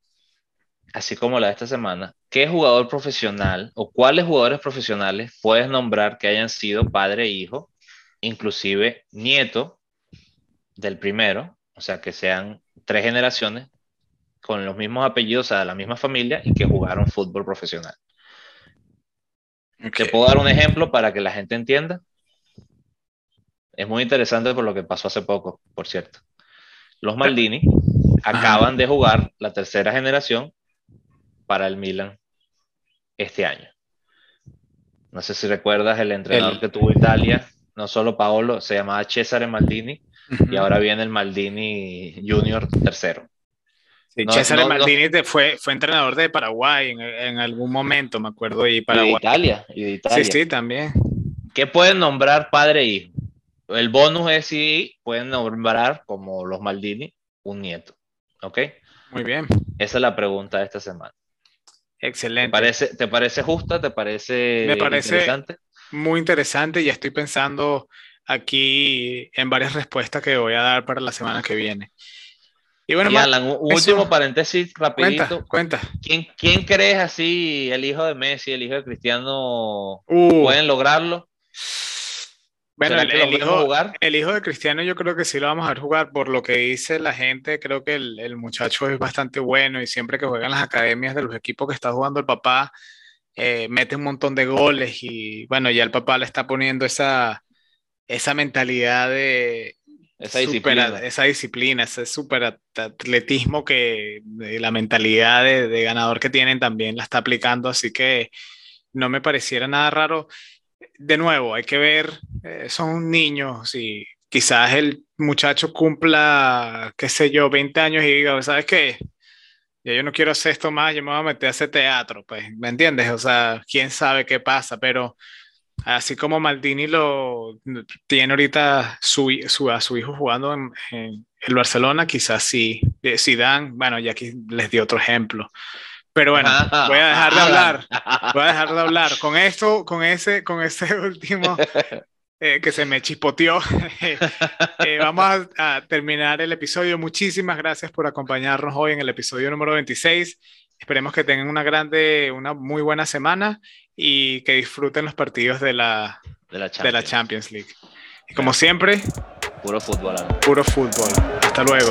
así como la de esta semana, ¿qué jugador profesional o cuáles jugadores profesionales puedes nombrar que hayan sido padre e hijo, inclusive nieto del primero, o sea, que sean tres generaciones con los mismos apellidos, o sea, de la misma familia y que jugaron fútbol profesional. Te puedo dar un ejemplo para que la gente entienda. Es muy interesante por lo que pasó hace poco, por cierto. Los Maldini acaban de jugar la tercera generación para el Milan este año. No sé si recuerdas el entrenador que tuvo Italia, no solo Paolo, se llamaba Cesare Maldini y ahora viene el Maldini Junior tercero. César Maldini fue, fue entrenador de Paraguay en, algún momento, me acuerdo, y Paraguay. de Italia, y de Italia. Sí, sí, también. ¿Qué pueden nombrar padre e hijo? El bonus es si pueden nombrar, como los Maldini, un nieto. ¿Ok? Muy bien. Esa es la pregunta de esta semana. Excelente. ¿Te parece, te parece justa? ¿Te parece, Me parece interesante? Muy interesante y estoy pensando aquí en varias respuestas que voy a dar para la semana que viene. Y bueno, un último paréntesis rapidito. Cuenta, ¿Quién, ¿Quién, crees así, el hijo de Messi, el hijo de Cristiano, uh. pueden lograrlo? Bueno, el, hijo, el, hijo, de Cristiano yo creo que sí lo vamos a ver jugar. Por lo que dice la gente, creo que el, el, muchacho es bastante bueno y siempre que juega en las academias de los equipos que está jugando el papá, eh, mete un montón de goles y bueno, ya el papá le está poniendo esa, esa mentalidad de, esa disciplina. esa disciplina, ese super atletismo que la mentalidad de, ganador que tienen también la está aplicando, así que no me pareciera nada raro. De nuevo, hay que ver, eh, son niños y quizás el muchacho cumpla, qué sé yo, 20 años y diga, ¿sabes qué? Ya yo no quiero hacer esto más, yo me voy a meter a hacer teatro, pues, ¿me entiendes? O sea, quién sabe qué pasa, pero así como Maldini lo tiene ahorita su, su, a su hijo jugando en, el Barcelona, quizás sí, Zidane, bueno, ya aquí les di otro ejemplo. Pero bueno, voy a dejar de hablar. Voy a dejar de hablar. Con esto, con ese, con ese (laughs) último eh, que se me chispoteó, (laughs) eh, vamos a, terminar el episodio. Muchísimas gracias por acompañarnos hoy en el episodio número 26. Esperemos que tengan una grande, una muy buena semana y que disfruten los partidos de la, de la, Champions. League. Y como siempre, puro fútbol. Puro fútbol. Hasta luego.